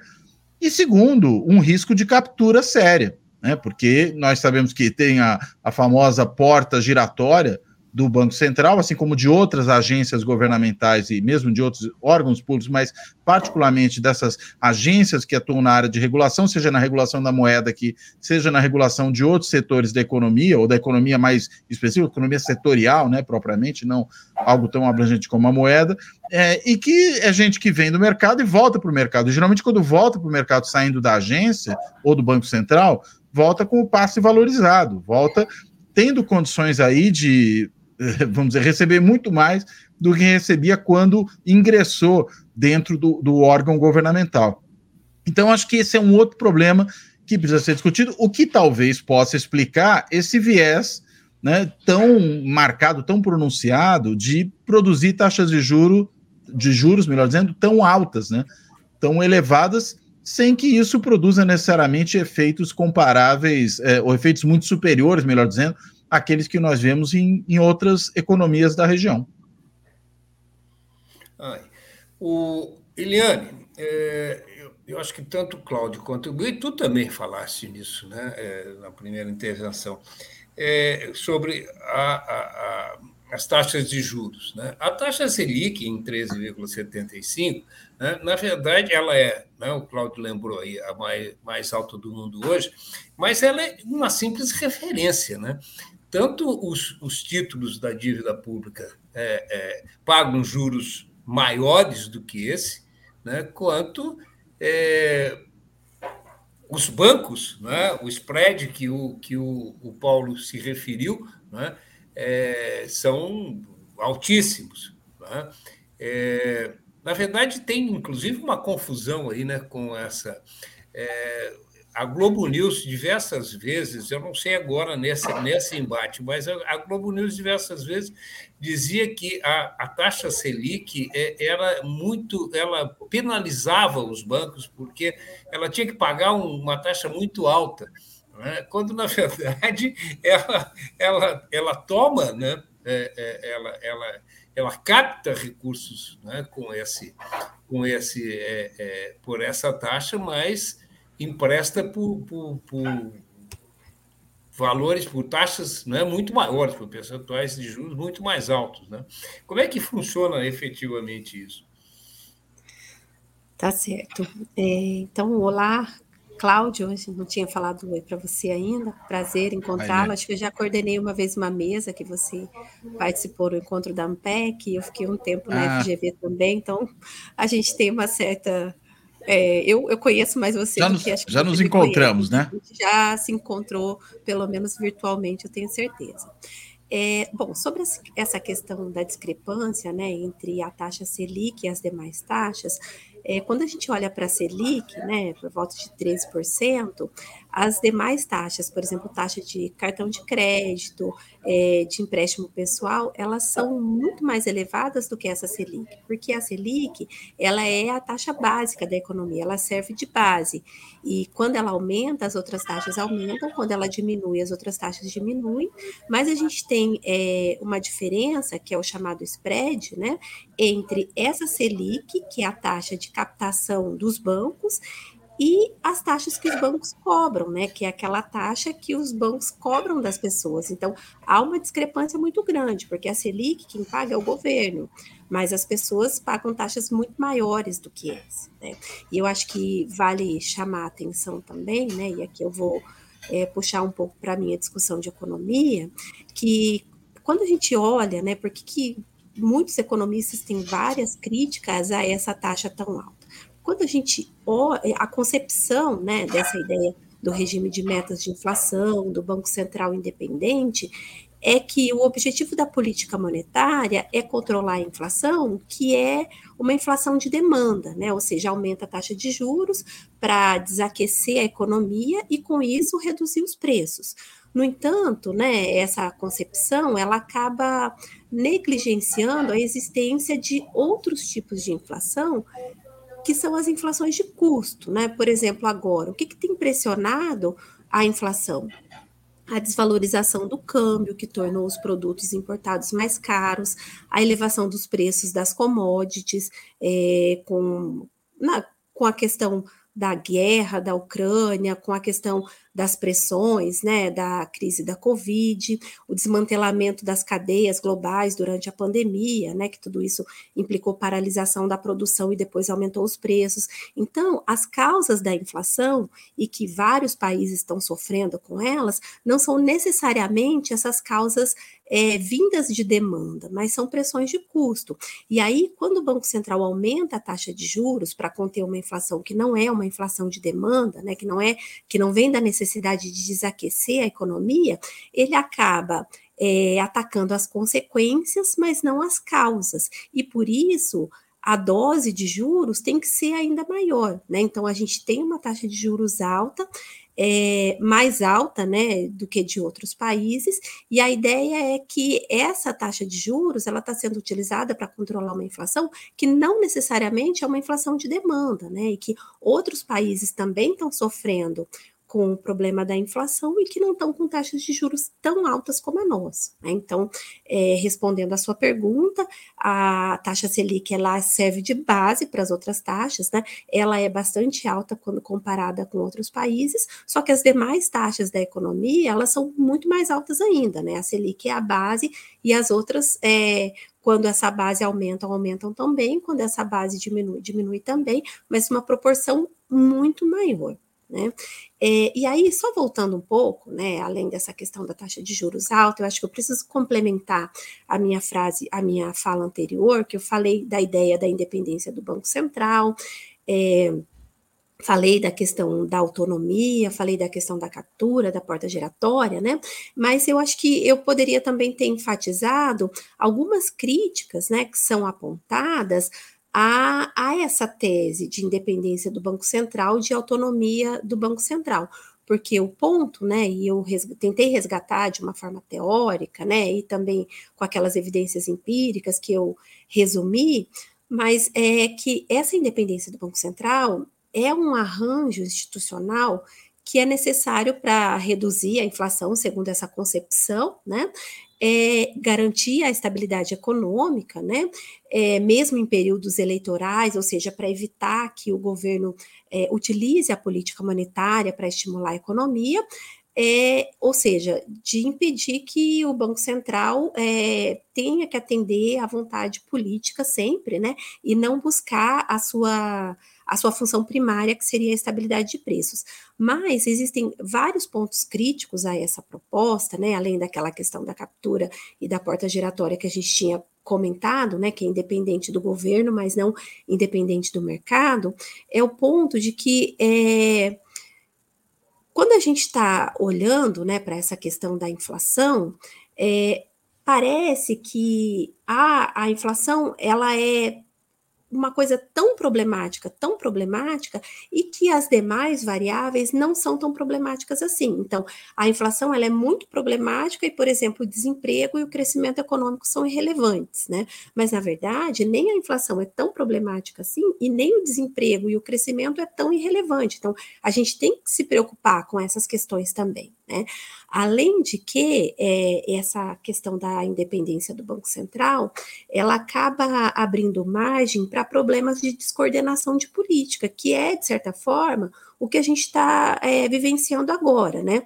e segundo, um risco de captura séria, né? porque nós sabemos que tem a, a famosa porta giratória do Banco Central, assim como de outras agências governamentais e mesmo de outros órgãos públicos, mas particularmente dessas agências que atuam na área de regulação, seja na regulação da moeda aqui, seja na regulação de outros setores da economia, ou da economia mais específica, economia setorial, né, propriamente, não algo tão abrangente como a moeda, é, e que é gente que vem do mercado e volta para o mercado. Geralmente, quando volta para o mercado saindo da agência ou do Banco Central, volta com o passe valorizado, volta tendo condições aí de <laughs> vamos dizer, receber muito mais do que recebia quando ingressou dentro do, do órgão governamental. Então, acho que esse é um outro problema que precisa ser discutido, o que talvez possa explicar esse viés né, tão marcado, tão pronunciado de produzir taxas de juro, de juros, melhor dizendo, tão altas, né, tão elevadas, sem que isso produza necessariamente efeitos comparáveis, é, ou efeitos muito superiores, melhor dizendo, aqueles que nós vemos em, em outras economias da região. Ai. O Eliane, é, eu, eu, acho que tanto o Cláudio quanto o tu também falaste nisso, né, é, na primeira intervenção, é, sobre a, a, a, as taxas de juros. Né? A taxa Selic, em 13,75, né, na verdade, ela é, né, o Cláudio lembrou aí, a mais, mais alta do mundo hoje, mas ela é uma simples referência. Né? Tanto os, os títulos da dívida pública é, é, pagam juros maiores do que esse, né, quanto é, os bancos, né, o spread que o, que o, o Paulo se referiu, né, é, são altíssimos. Né? É, na verdade, tem inclusive uma confusão aí né, com essa. É, a Globo News diversas vezes, eu não sei agora nesse, nesse embate, mas a, Globo News diversas vezes dizia que a, a taxa Selic é, era muito, ela penalizava os bancos porque ela tinha que pagar uma taxa muito alta, né? quando na <laughs> verdade ela, ela, ela toma, né? É, é, ela, ela, ela capta recursos né? com esse, com esse, é, é por essa taxa, mas empresta por, por, por valores, por taxas né, muito maiores, por percentuais de juros muito mais altos. Né? Como é que funciona efetivamente isso? Tá certo. É, então, olá, Cláudio, não tinha falado oi para você ainda. Prazer encontrá-lo. Acho que eu já coordenei uma vez uma mesa que você participou do encontro da AMPEC, eu fiquei um tempo na ah. FGV também, então a gente tem uma certa é, eu, eu conheço mais você já do nos, que que Já nos encontramos, conhece. né? Já se encontrou, pelo menos virtualmente, eu tenho certeza. É, bom, sobre essa questão da discrepância né, entre a taxa Selic e as demais taxas, é, quando a gente olha para a Selic, né, por volta de 13%, as demais taxas, por exemplo, taxa de cartão de crédito, é, de empréstimo pessoal, elas são muito mais elevadas do que essa Selic, porque a Selic, ela é a taxa básica da economia, ela serve de base, e quando ela aumenta, as outras taxas aumentam, quando ela diminui, as outras taxas diminuem, mas a gente tem é, uma diferença, que é o chamado spread, né, entre essa Selic, que é a taxa de captação dos bancos, e as taxas que os bancos cobram, né? Que é aquela taxa que os bancos cobram das pessoas. Então, há uma discrepância muito grande, porque a Selic, quem paga é o governo, mas as pessoas pagam taxas muito maiores do que essa. Né? E eu acho que vale chamar a atenção também, né? E aqui eu vou é, puxar um pouco para a minha discussão de economia, que quando a gente olha, né, porque que muitos economistas têm várias críticas a essa taxa tão alta quando a gente olha a concepção né, dessa ideia do regime de metas de inflação, do Banco Central independente, é que o objetivo da política monetária é controlar a inflação, que é uma inflação de demanda, né? ou seja, aumenta a taxa de juros para desaquecer a economia e, com isso, reduzir os preços. No entanto, né, essa concepção ela acaba negligenciando a existência de outros tipos de inflação que são as inflações de custo, né? Por exemplo, agora, o que, que tem pressionado a inflação? a desvalorização do câmbio, que tornou os produtos importados mais caros, a elevação dos preços das commodities, é, com, na, com a questão da guerra da Ucrânia, com a questão das pressões, né, da crise da Covid, o desmantelamento das cadeias globais durante a pandemia, né, que tudo isso implicou paralisação da produção e depois aumentou os preços. Então, as causas da inflação e que vários países estão sofrendo com elas não são necessariamente essas causas é, vindas de demanda, mas são pressões de custo. E aí, quando o Banco Central aumenta a taxa de juros para conter uma inflação que não é uma inflação de demanda, né, que não é que não vem da necessidade de desaquecer a economia, ele acaba é, atacando as consequências, mas não as causas. E por isso a dose de juros tem que ser ainda maior, né? Então a gente tem uma taxa de juros alta, é, mais alta né, do que de outros países, e a ideia é que essa taxa de juros ela está sendo utilizada para controlar uma inflação que não necessariamente é uma inflação de demanda, né? E que outros países também estão sofrendo com o problema da inflação e que não estão com taxas de juros tão altas como a nossa. Né? Então, é, respondendo à sua pergunta, a taxa Selic ela serve de base para as outras taxas, né? Ela é bastante alta quando comparada com outros países, só que as demais taxas da economia elas são muito mais altas ainda, né? A Selic é a base e as outras é, quando essa base aumenta, aumentam também, quando essa base diminui, diminui também, mas uma proporção muito maior. Né? É, e aí, só voltando um pouco, né, além dessa questão da taxa de juros alta, eu acho que eu preciso complementar a minha frase, a minha fala anterior, que eu falei da ideia da independência do Banco Central, é, falei da questão da autonomia, falei da questão da captura, da porta giratória, né? Mas eu acho que eu poderia também ter enfatizado algumas críticas, né, que são apontadas a, essa tese de independência do Banco Central, de autonomia do Banco Central porque o ponto, né, e eu res, tentei resgatar de uma forma teórica, né, e também com aquelas evidências empíricas que eu resumi, mas é que essa independência do Banco Central é um arranjo institucional que é necessário para reduzir a inflação, segundo essa concepção, né? É, garantir a estabilidade econômica, né? É, mesmo em períodos eleitorais, ou seja, para evitar que o governo é, utilize a política monetária para estimular a economia, é, ou seja, de impedir que o Banco Central é, tenha que atender à vontade política sempre, né? E não buscar a sua a sua função primária, que seria a estabilidade de preços. Mas existem vários pontos críticos a essa proposta, né, além daquela questão da captura e da porta giratória que a gente tinha comentado, né, que é independente do governo, mas não independente do mercado, é o ponto de que é, quando a gente está olhando né, para essa questão da inflação, é, parece que a, a inflação ela é uma coisa tão problemática, tão problemática, e que as demais variáveis não são tão problemáticas assim. Então, a inflação ela é muito problemática e, por exemplo, o desemprego e o crescimento econômico são irrelevantes, né? Mas, na verdade, nem a inflação é tão problemática assim, e nem o desemprego e o crescimento é tão irrelevante. Então, a gente tem que se preocupar com essas questões também. Né? Além de que é, essa questão da independência do Banco Central, ela acaba abrindo margem para problemas de descoordenação de política, que é, de certa forma, o que a gente está é, vivenciando agora, né?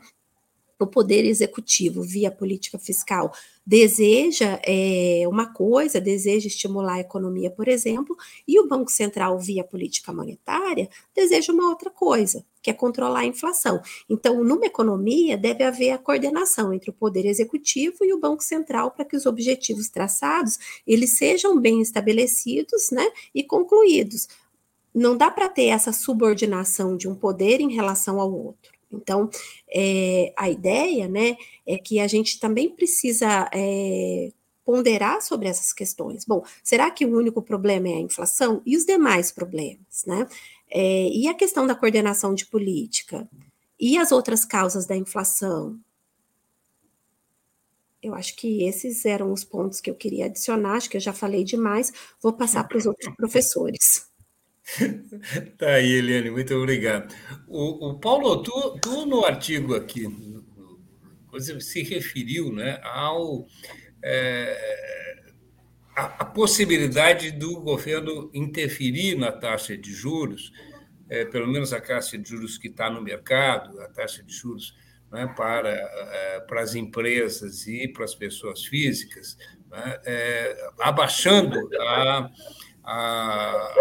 o poder executivo, via política fiscal, deseja é, uma coisa, deseja estimular a economia, por exemplo, e o Banco Central, via política monetária, deseja uma outra coisa, que é controlar a inflação. Então, numa economia, deve haver a coordenação entre o poder executivo e o Banco Central para que os objetivos traçados eles sejam bem estabelecidos né, e concluídos. Não dá para ter essa subordinação de um poder em relação ao outro. Então, é, a ideia, né, é que a gente também precisa é, ponderar sobre essas questões. Bom, será que o único problema é a inflação e os demais problemas, né? É, e a questão da coordenação de política e as outras causas da inflação? Eu acho que esses eram os pontos que eu queria adicionar, acho que eu já falei demais, vou passar para os outros <laughs> professores. <laughs> Tá aí, Eliane, muito obrigado. O, o Paulo, tu, tu, no artigo aqui, você se referiu né, ao, é, a, a, possibilidade do governo interferir na taxa de juros, é, pelo menos a taxa de juros que está no mercado, a taxa de juros né, para, é, para as empresas e para as pessoas físicas, né, é, abaixando a a,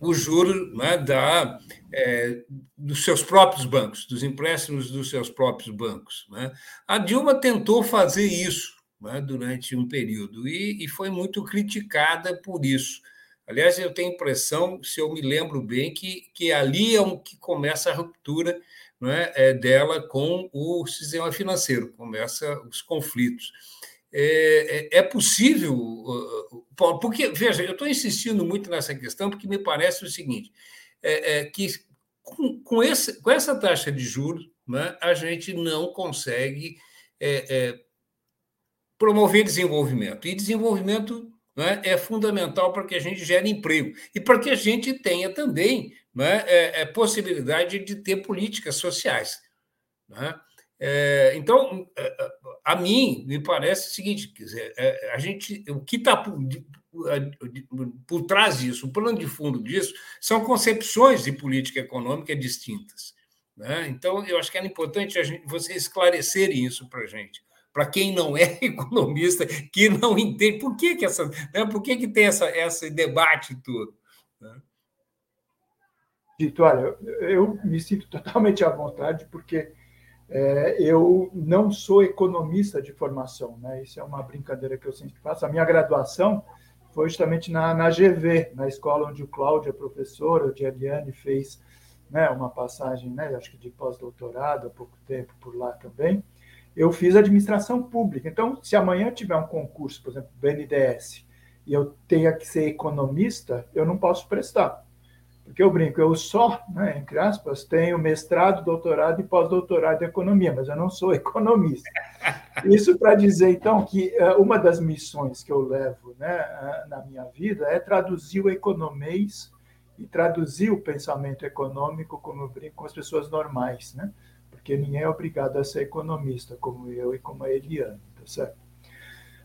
o juro né, da, é, dos seus próprios bancos, dos empréstimos dos seus próprios bancos. Né? A Dilma tentou fazer isso né, durante um período e, e, foi muito criticada por isso. Aliás, eu tenho impressão, se eu me lembro bem, que, que ali é um que começa a ruptura né, é, dela com o sistema financeiro, começa os conflitos é, é, é possível, Paulo, porque, veja, eu estou insistindo muito nessa questão porque me parece o seguinte: é, é que com, com, esse, com essa taxa de juros, né, a gente não consegue é, promover desenvolvimento. E desenvolvimento né, é fundamental para que a gente gere emprego e para que a gente tenha também né, é, possibilidade de ter políticas sociais. Né? É, então, é, é, a mim me parece o seguinte: dizer, a gente, o que está por, por trás disso, o plano de fundo disso, são concepções de política econômica distintas. Né? Então, eu acho que era importante a gente, você esclarecerem isso para a gente. Para quem não é <laughs> economista, que não entende por que, que, essa, né? por que, que tem essa, esse debate todo. Né? Dito, olha, eu me sinto <laughs> totalmente à vontade, porque é, eu não sou economista de formação, né? Isso é uma brincadeira que eu sempre faço. A minha graduação foi justamente na, na GV, na escola onde o Cláudio é professor, o Eliane fez né, uma passagem, né, acho que de pós-doutorado há pouco tempo por lá também. Eu fiz administração pública. Então, se amanhã tiver um concurso, por exemplo, BNDES, e eu tenha que ser economista, eu não posso prestar porque eu brinco, eu só, né, entre aspas, tenho mestrado, doutorado e pós-doutorado em economia, mas eu não sou <laughs> economista. Isso para dizer, então, que uh, uma das missões que eu levo né, na minha vida é traduzir o economês e traduzir o pensamento econômico, como eu brinco, com as pessoas normais, né? Porque ninguém é obrigado a ser economista, como eu e como a Eliane, tá certo?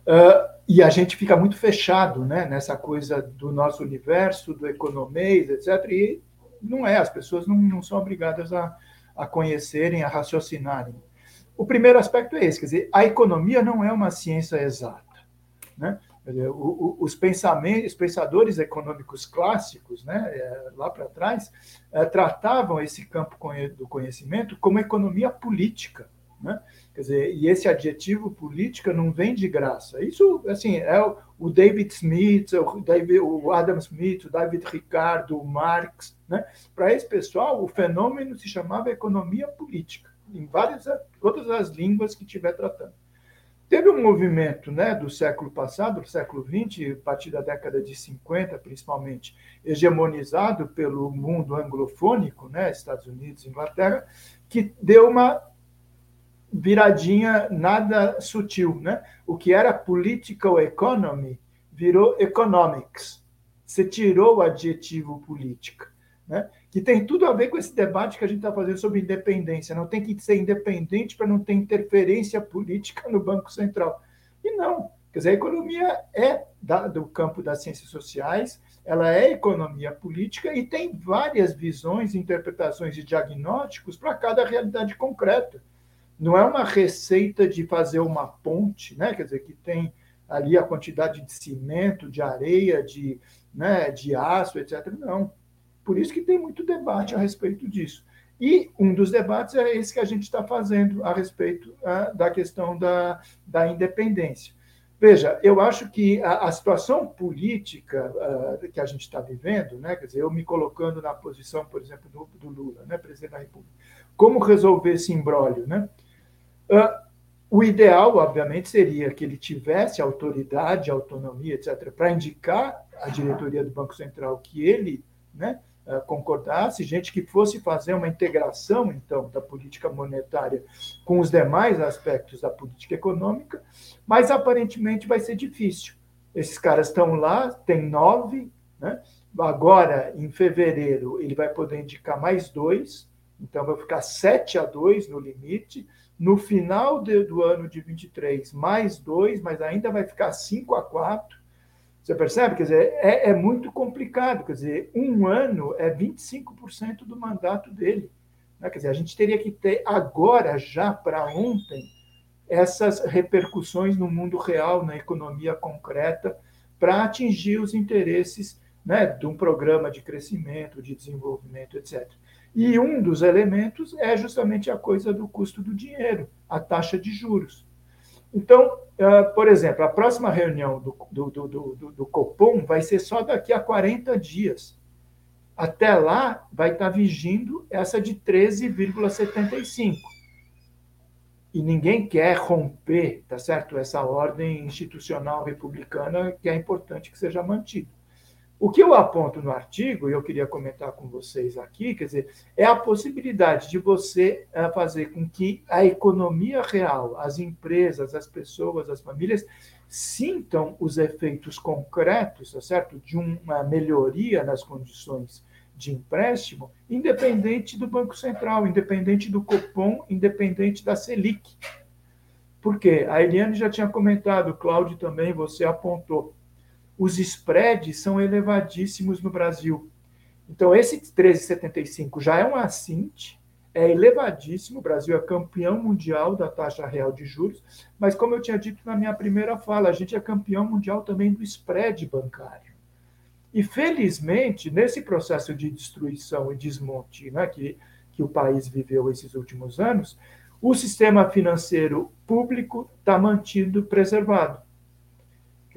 Uh, e a gente fica muito fechado né, nessa coisa do nosso universo, do economês, etc. E não é, as pessoas não, não são obrigadas a, a conhecerem, a raciocinarem. O primeiro aspecto é esse, quer dizer, a economia não é uma ciência exata. Né? Os pensamentos, os pensadores econômicos clássicos, né, é, lá para trás, é, tratavam esse campo do conhecimento como economia política. Né? Quer dizer, e esse adjetivo política não vem de graça. Isso, assim, é o David Smith, o, Adam Smith, o David Ricardo, o Marx, né? Para esse pessoal, o fenômeno se chamava economia política, em várias todas as línguas que estiver tratando. Teve um movimento né, do século passado, do século XX, a partir da década de 50, principalmente, hegemonizado pelo mundo anglofônico, né, Estados Unidos Inglaterra, que deu uma viradinha nada sutil. Né? O que era political economy virou economics. Você tirou o adjetivo política. Né? Que tem tudo a ver com esse debate que a gente está fazendo sobre independência. Não tem que ser independente para não ter interferência política no Banco Central. E não. Quer dizer, a economia é da, do campo das ciências sociais, ela é economia política e tem várias visões, interpretações e diagnósticos para cada realidade concreta. Não é uma receita de fazer uma ponte, né? quer dizer, que tem ali a quantidade de cimento, de areia, de, né, de aço, etc. Não por isso que tem muito debate a respeito disso. E um dos debates é esse que a gente está fazendo a respeito uh, da questão da, da independência. Veja, eu acho que a, a situação política uh, que a gente está vivendo, né, quer dizer, eu me colocando na posição, por exemplo, do, do Lula, né, presidente da República, como resolver esse imbróglio? Né? Uh, o ideal, obviamente, seria que ele tivesse autoridade, autonomia, etc., para indicar à diretoria do Banco Central que ele né, concordasse, gente que fosse fazer uma integração, então, da política monetária com os demais aspectos da política econômica, mas aparentemente vai ser difícil. Esses caras estão lá, tem nove, né? agora, em fevereiro, ele vai poder indicar mais dois, então vai ficar sete a dois no limite. No final do ano de 23, mais dois, mas ainda vai ficar cinco a quatro. Você percebe? Quer dizer, é, é muito complicado. Quer dizer, um ano é 25% do mandato dele. Né? Quer dizer, a gente teria que ter agora, já para ontem, essas repercussões no mundo real, na economia concreta, para atingir os interesses né, de um programa de crescimento, de desenvolvimento, etc. E um dos elementos é justamente a coisa do custo do dinheiro, a taxa de juros. Então, ah, por exemplo, a próxima reunião do, do, do, do, do Copom vai ser só daqui a 40 dias. Até lá, vai estar vigindo essa de 13,75. E ninguém quer romper, tá certo? Essa ordem institucional republicana que é importante que seja mantida. O que eu aponto no artigo, e eu queria comentar com vocês aqui, quer dizer, é a possibilidade de você eh, fazer com que a economia real, as empresas, as pessoas, as famílias, sintam os efeitos concretos, tá certo? De uma melhoria nas condições de empréstimo, independente do Banco Central, independente do Copom, independente da Selic. Por quê? A Eliane já tinha comentado, o Cláudio também, você apontou os spreads são elevadíssimos no Brasil. Então, esse 13,75 já é um assinte, é elevadíssimo. O Brasil é campeão mundial da taxa real de juros, mas, como eu tinha dito na minha primeira fala, a gente é campeão mundial também do spread bancário. E, felizmente, nesse processo de destruição e desmonte né, que, que o país viveu esses últimos anos, o sistema financeiro público está mantido preservado.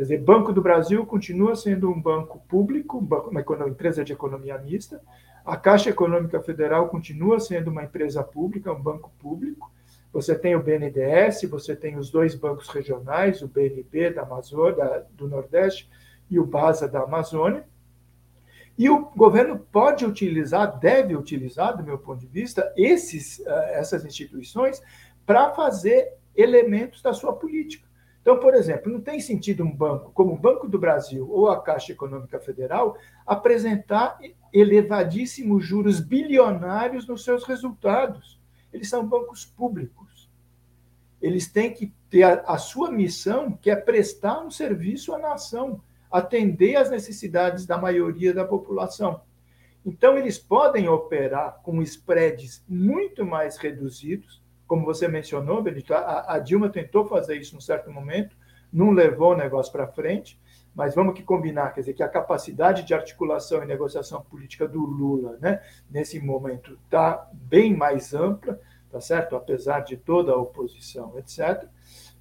Quer dizer, Banco do Brasil continua sendo um banco público, uma empresa de economia mista. A Caixa Econômica Federal continua sendo uma empresa pública, um banco público. Você tem o BNDES, você tem os dois bancos regionais, o BNB da Amazônia, do Nordeste e o BASA da Amazônia. E o governo pode utilizar, deve utilizar, do meu ponto de vista, esses, eh, essas instituições para fazer elementos da sua política. Então, por exemplo, não tem sentido um banco como o Banco do Brasil ou a Caixa Econômica Federal apresentar elevadíssimos juros bilionários nos seus resultados. Eles são bancos públicos. Eles têm que ter a, a sua missão, que é prestar um serviço à nação, atender às necessidades da maioria da população. Então, eles podem operar com spreads muito mais reduzidos, como você mencionou, Benito, a, a Dilma tentou fazer isso num certo momento, não levou o negócio para frente, mas vamos que combinar, quer dizer, que a capacidade de articulação e negociação política do Lula, né, nesse momento, está bem mais ampla, tá certo? Apesar de toda a oposição, etc.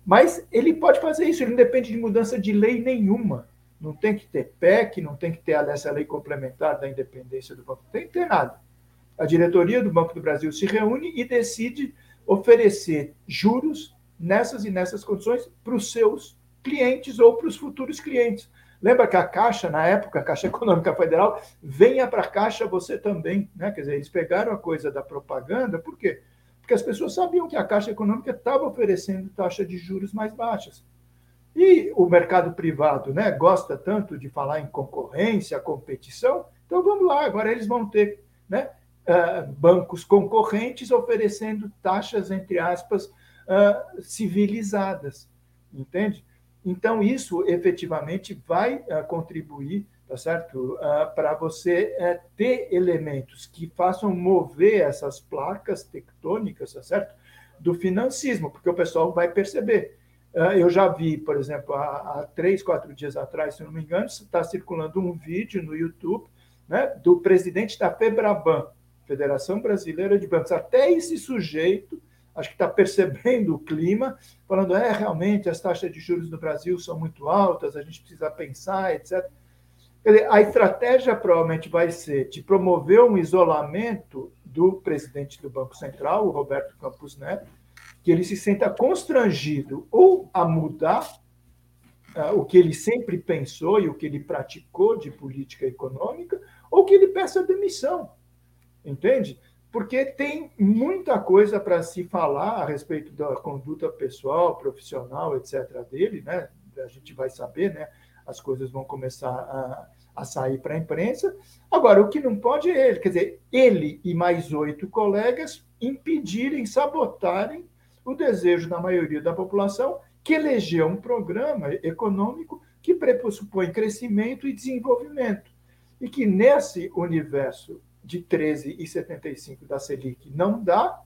Mas ele pode fazer isso, ele não depende de mudança de lei nenhuma. Não tem que ter PEC, não tem que ter essa lei complementar da independência do banco, não tem que ter nada. A diretoria do Banco do Brasil se reúne e decide oferecer juros nessas e nessas condições para os seus clientes ou para os futuros clientes. Lembra que a Caixa, na época, a Caixa <laughs> Econômica Federal, venha para a Caixa você também. Né? Quer dizer, eles pegaram a coisa da propaganda, por quê? Porque as pessoas sabiam que a Caixa Econômica estava oferecendo taxa de juros mais baixas. E o mercado privado né, gosta tanto de falar em concorrência, competição, então vamos lá, agora eles vão ter né, uh, bancos concorrentes oferecendo taxas, entre aspas, uh, civilizadas. Entende? Então, isso efetivamente vai uh, contribuir tá certo? Uh, para você uh, ter elementos que façam mover essas placas tectônicas, tá certo? Do financismo, porque o pessoal vai perceber. Uh, eu já vi, por exemplo, há, há, três, quatro dias atrás, se não me engano, está circulando um vídeo no YouTube né, do presidente da FEBRABAN, Federação Brasileira de Bancos. Até esse sujeito acho que está percebendo o clima, falando, é, realmente, as taxas de juros no Brasil são muito altas, a gente precisa pensar, etc. A estratégia provavelmente vai ser de promover um isolamento do presidente do Banco Central, o Roberto Campos Neto, que ele se sinta constrangido ou a mudar uh, o que ele sempre pensou e o que ele praticou de política econômica, ou que ele peça demissão. Entende? Porque tem muita coisa para se falar a respeito da conduta pessoal, profissional, etc. dele, né? A gente vai saber, né? as coisas vão começar a, a sair para a imprensa. Agora, o que não pode é ele, quer dizer, ele e mais oito colegas impedirem, sabotarem o desejo da maioria da população que elegeu um programa econômico que pressupõe crescimento e desenvolvimento. E que nesse universo de 13,75 da Selic não dá,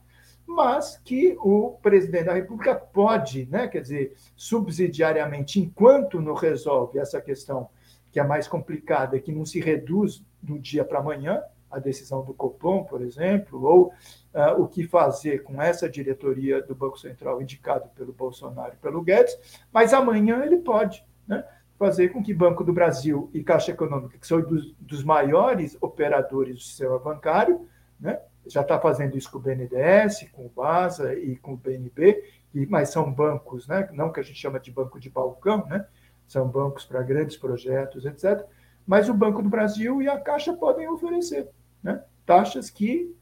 mas que o presidente da República pode, né, quer dizer, subsidiariamente, enquanto não resolve essa questão que é mais complicada, que não se reduz do dia para amanhã, a decisão do Copom, por exemplo, ou uh, o que fazer com essa diretoria do Banco Central indicado pelo Bolsonaro e pelo Guedes, mas amanhã ele pode né, fazer com que Banco do Brasil e Caixa Econômica, que são dos, dos maiores operadores do sistema bancário, né, já está fazendo isso com o BNDES, com o BASA e com o BNB, mas são bancos, né? não que a gente chama de banco de balcão, né? são bancos para grandes projetos, etc. Mas o Banco do Brasil e a Caixa podem oferecer né? taxas que,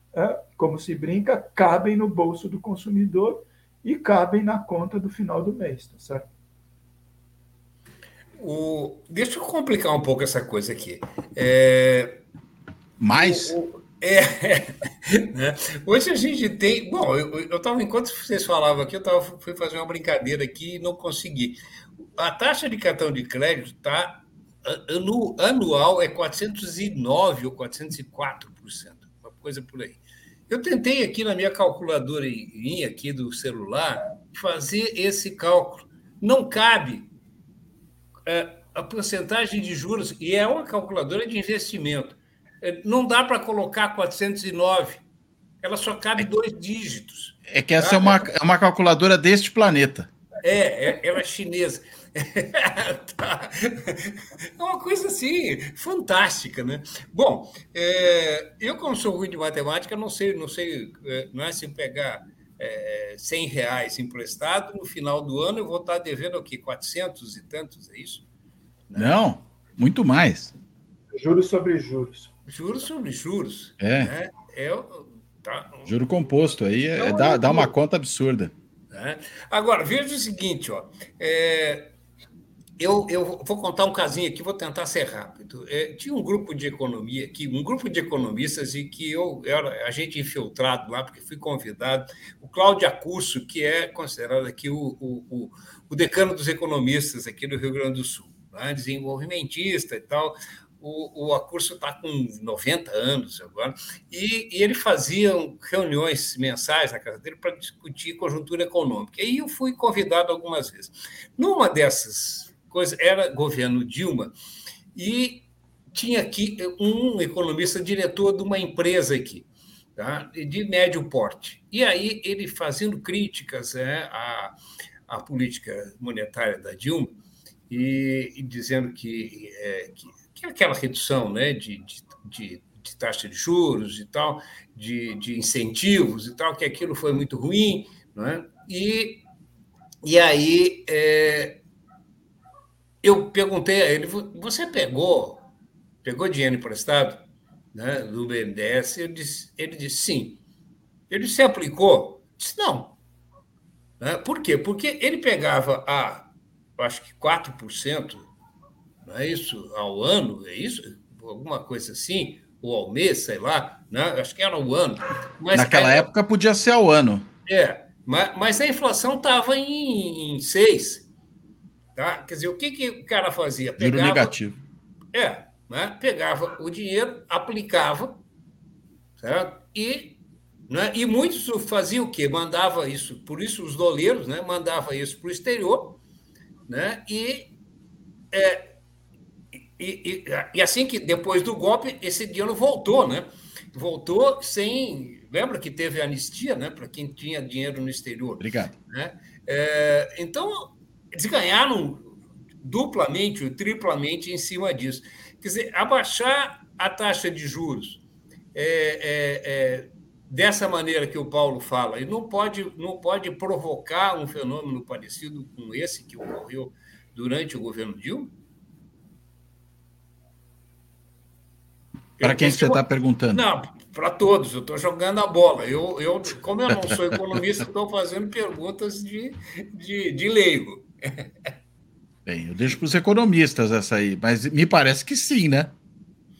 como se brinca, cabem no bolso do consumidor e cabem na conta do final do mês, tá certo? O... Deixa eu complicar um pouco essa coisa aqui. É... Mais? O, é, <laughs> né? Hoje a gente tem. Bom, eu estava, enquanto vocês falavam aqui, eu tava, fui fazer uma brincadeira aqui e não consegui. A taxa de cartão de crédito está anual é 409 ou 404%, uma coisa por aí. Eu tentei aqui na minha calculadora aqui do celular fazer esse cálculo. Não cabe a porcentagem de juros, e é uma calculadora de investimento é, não dá para colocar 409. Ela só cabe dois dígitos. É que essa tá? é, uma, é uma calculadora deste planeta. É, é ela é chinesa. <laughs> tá. É uma coisa assim, fantástica, né? Bom, é, eu, como sou ruim de matemática, não sei, não sei, é, não é se pegar é, 100 reais emprestado, no final do ano eu vou estar devendo o quê? 400 e tantos, é isso? Não, muito mais. Juros sobre juros. Juros sobre juros. É. Né? é tá, Juro composto aí é, é dá, dá uma conta absurda. É. Agora, veja o seguinte, ó. É, eu, eu vou contar um casinho aqui, vou tentar ser rápido. É, tinha um grupo de economia aqui, um grupo de economistas e que eu era a gente infiltrado lá, porque fui convidado, o Cláudio Acurso, que é considerado aqui o, o, o, o decano dos economistas aqui do Rio Grande do Sul, né? desenvolvimentista e tal o, o Acurso está com 90 anos agora, e, e, ele fazia reuniões mensais na casa dele para discutir conjuntura econômica. E eu fui convidado algumas vezes. Numa dessas coisas, era governo Dilma, e tinha aqui um economista diretor de uma empresa aqui, tá? de médio porte. E aí ele fazendo críticas é, à, à política monetária da Dilma, e, e dizendo que, é, que que aquela redução né, de, de, de, de taxa de juros e tal, de, de incentivos e tal, que aquilo foi muito ruim, não é? e e aí é, eu perguntei a ele: você pegou, pegou dinheiro emprestado né, do BNDES? Ele disse, ele disse sim. Ele se aplicou? Disse não. Né? Por quê? Porque ele pegava a, acho que 4%, não é isso, ao ano, é isso? Alguma coisa assim, ou ao mês, sei lá, né? acho que era ao ano. Mas Naquela época podia ser ao ano. É, mas, mas a inflação estava em, em 6%. Tá? Quer dizer, o que, que o cara fazia? Pegava, Juro negativo. É, né? pegava o dinheiro, aplicava, certo? E, né? e muitos faziam o quê? Mandava isso, por isso os doleiros, né? mandava isso para o exterior, né? E, é, e, e, e, assim que depois do golpe, esse dinheiro voltou, né? Voltou sem. Lembra que teve anistia, né? Para quem tinha dinheiro no exterior. Obrigado. Né? É, então, eles ganharam duplamente ou triplamente em cima disso. Quer dizer, abaixar a taxa de juros é, é, é, dessa maneira que o Paulo fala, e não pode, não pode provocar um fenômeno parecido com esse que ocorreu durante o governo Dilma? Para quem você está perguntando? Não, para todos. Eu estou jogando a bola. Eu, eu, como eu não sou economista, estou fazendo perguntas de, de, de leigo. Bem, eu deixo para os economistas essa aí, mas me parece que sim, né?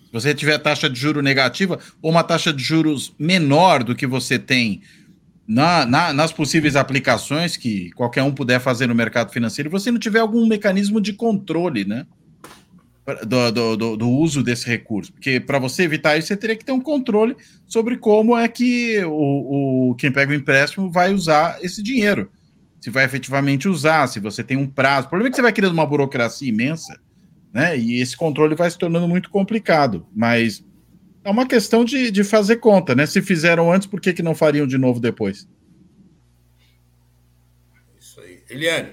Se você tiver taxa de juro negativa ou uma taxa de juros menor do que você tem na, na, nas possíveis aplicações que qualquer um puder fazer no mercado financeiro, você não tiver algum mecanismo de controle, né? Do, do, do, do uso desse recurso. Porque para você evitar isso, você teria que ter um controle sobre como é que o, o quem pega o empréstimo vai usar esse dinheiro se vai efetivamente usar, se você tem um prazo. O problema é que você vai criando uma burocracia imensa, né? E esse controle vai se tornando muito complicado. Mas é uma questão de, de fazer conta, né? Se fizeram antes, por que, que não fariam de novo depois? Isso aí. Eliane,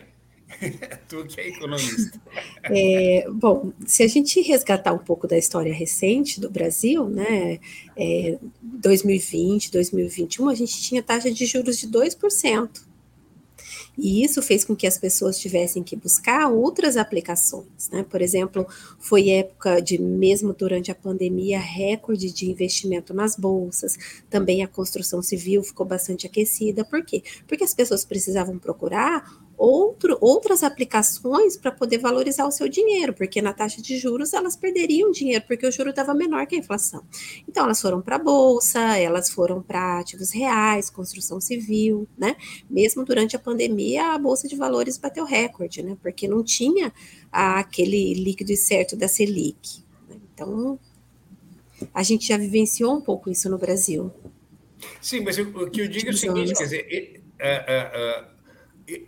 <laughs> tu que é economista. <laughs> É, bom, se a gente resgatar um pouco da história recente do Brasil, né? É, 2020, 2021, a gente tinha taxa de juros de 2%. E isso fez com que as pessoas tivessem que buscar outras aplicações, né? Por exemplo, foi época de, mesmo durante a pandemia, recorde de investimento nas bolsas, também a construção civil ficou bastante aquecida. Por quê? Porque as pessoas precisavam procurar outro, outras aplicações para poder valorizar o seu dinheiro, porque na taxa de juros elas perderiam dinheiro, porque o juro estava menor que a inflação. Então elas foram para a bolsa, elas foram para ativos reais, construção civil, né? Mesmo durante a pandemia, a bolsa de valores bateu recorde, né? Porque não tinha aquele líquido certo da Selic. Né? Então a gente já vivenciou um pouco isso no Brasil. Sim, mas o que eu digo é o seguinte, quer dizer, é, é, é,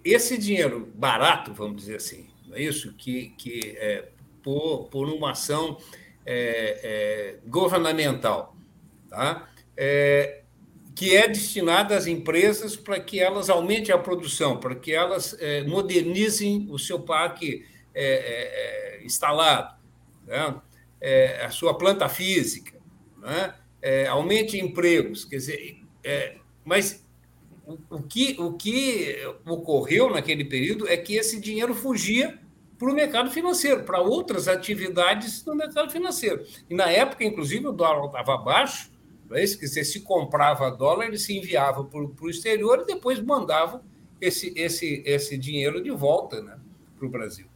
esse dinheiro barato, vamos dizer assim, não é isso? Que, que é, por, por uma ação é, é, governamental, tá? É, que é destinada às empresas para que elas aumentem a produção, para que elas é, modernizem o seu parque instalado, né? a sua planta física, né? aumente empregos, quer dizer, mas o, que, o que ocorreu naquele período é que esse dinheiro fugia para o mercado financeiro, para outras atividades no mercado financeiro. E na época, inclusive, o dólar estava baixo, é isso? Quer dizer, se comprava dólar, ele se enviava para o exterior e depois mandava esse, esse, esse dinheiro de volta né, para o Brasil.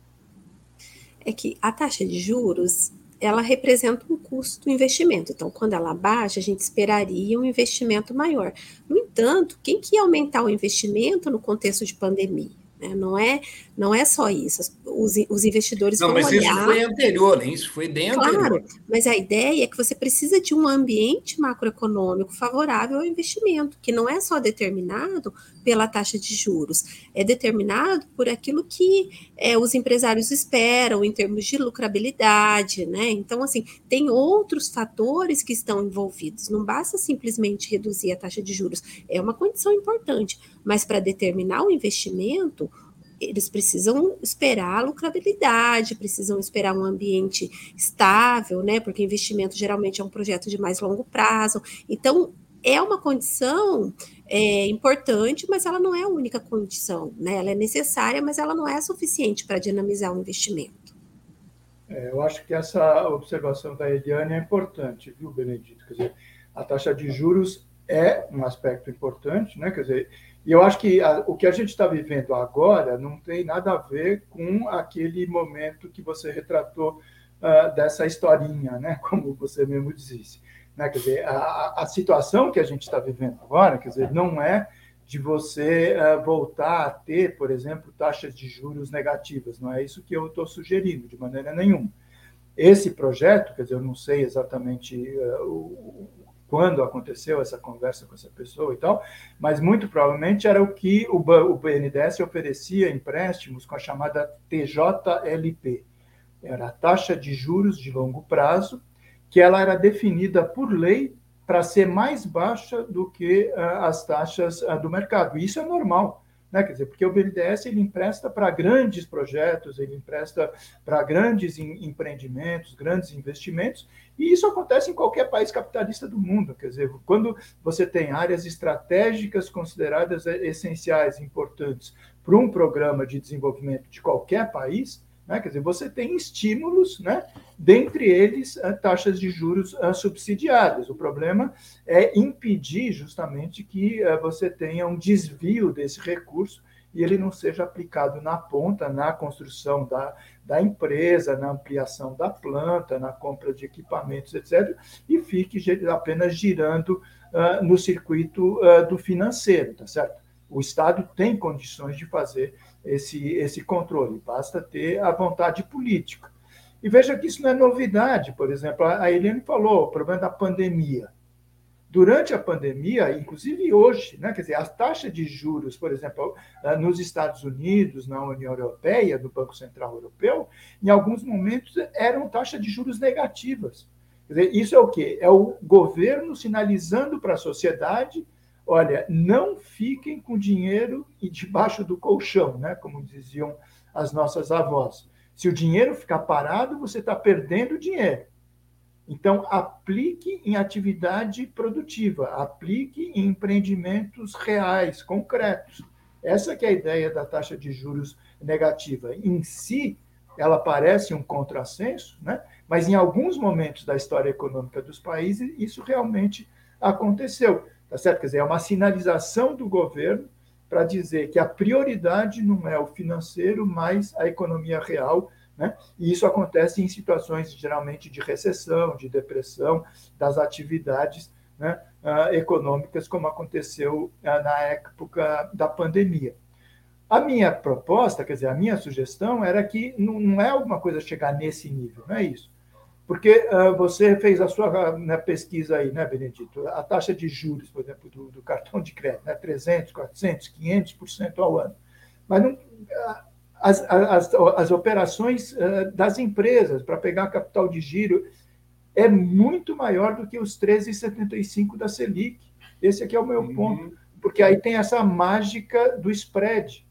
É que a taxa de juros ela representa um custo do investimento. Então, quando ela baixa, a gente esperaria um investimento maior. No entanto, quem que ia aumentar o investimento no contexto de pandemia? Né? Não, é, não é só isso. Os, os investidores não, vão mas olhar... isso foi anterior, hein? isso foi bem claro, anterior. Mas a ideia é que você precisa de um ambiente macroeconômico favorável ao investimento, que não é só determinado pela taxa de juros, é determinado por aquilo que é, os empresários esperam em termos de lucrabilidade, né? Então, assim, tem outros fatores que estão envolvidos. Não basta simplesmente reduzir a taxa de juros, é uma condição importante, mas para determinar o investimento, eles precisam esperar a lucrabilidade, precisam esperar um ambiente estável, né? Porque investimento geralmente é um projeto de mais longo prazo. Então, é uma condição é, importante, mas ela não é a única condição, né? Ela é necessária, mas ela não é suficiente para dinamizar o investimento. É, eu acho que essa observação da Eliane é importante, viu, Benedito? Quer dizer, a taxa de juros é um aspecto importante, né? Quer dizer, e eu acho que a, o que a gente está vivendo agora não tem nada a ver com aquele momento que você retratou uh, dessa historinha, né? <laughs> Como você mesmo disse. Né? Quer dizer, a, a situação que a gente está vivendo agora, quer dizer, não é de você uh, voltar a ter, por exemplo, taxas de juros negativas. Não é isso que eu estou sugerindo, de maneira nenhuma. Esse projeto, quer dizer, eu não sei exatamente uh, o, quando aconteceu essa conversa com essa pessoa e tal, mas muito provavelmente era o que o, o BNDES oferecia empréstimos com a chamada TJLP. Era a taxa de juros de longo prazo, que ela era definida por lei para ser mais baixa do que uh, as taxas uh, do mercado. Isso é normal, né? Quer dizer, porque o BNDES ele empresta para grandes projetos, ele empresta para grandes em, empreendimentos, grandes investimentos, e isso acontece em qualquer país capitalista do mundo. Quer dizer, quando você tem áreas estratégicas consideradas eh, essenciais, importantes para um programa de desenvolvimento de qualquer país, né? Quer dizer, você tem estímulos, né? dentre eles uh, taxas de juros uh, subsidiadas. O problema é impedir justamente que uh, você tenha um desvio desse recurso e ele não seja aplicado na ponta, na construção da, da empresa, na ampliação da planta, na compra de equipamentos, etc., e fique apenas girando no circuito do financeiro, tá certo? O Estado tem condições de fazer esse, esse controle, basta ter a vontade política. E veja que isso não é novidade, por exemplo, a Helene falou, o problema da pandemia. Durante a pandemia, inclusive hoje, né, quer dizer, a taxa de juros, por exemplo, nos Estados Unidos, na União Europeia, no Banco Central Europeu, em alguns momentos eram taxas de juros negativas. Quer dizer, isso é o quê? É o governo sinalizando para a sociedade olha, não fiquem com dinheiro debaixo do colchão, né? como diziam as nossas avós. Se o dinheiro ficar parado, você está perdendo dinheiro. Então, aplique em atividade produtiva, aplique em empreendimentos reais, concretos. Essa que é a ideia da taxa de juros negativa. Em si, ela parece um contrassenso, né? mas em alguns momentos da história econômica dos países, isso realmente aconteceu. Tá certo? Quer dizer, é uma sinalização do governo para dizer que a prioridade não é o financeiro, mas a economia real. Né? E isso acontece em situações geralmente de recessão, de depressão das atividades né, uh, econômicas, como aconteceu uh, na época da pandemia. A minha proposta, quer dizer, a minha sugestão era que não, não é alguma coisa chegar nesse nível, não é isso. Porque uh, você fez a sua né, pesquisa aí, né, Benedito? A taxa de juros, por exemplo, do, do cartão de crédito, né, 300, 400, 500% ao ano. Mas não, as, as, as operações uh, das empresas para pegar capital de giro é muito maior do que os 13,75 da Selic. Esse aqui é o meu uhum. ponto. Porque aí tem essa mágica do spread.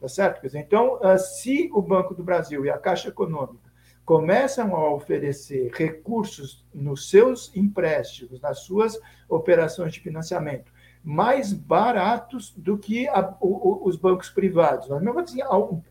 Tá certo? Então, uh, se o Banco do Brasil e a Caixa Econômica começam a oferecer recursos nos seus empréstimos, nas suas operações de financiamento, mais baratos do que a, o, os bancos privados. Mas mesmo assim,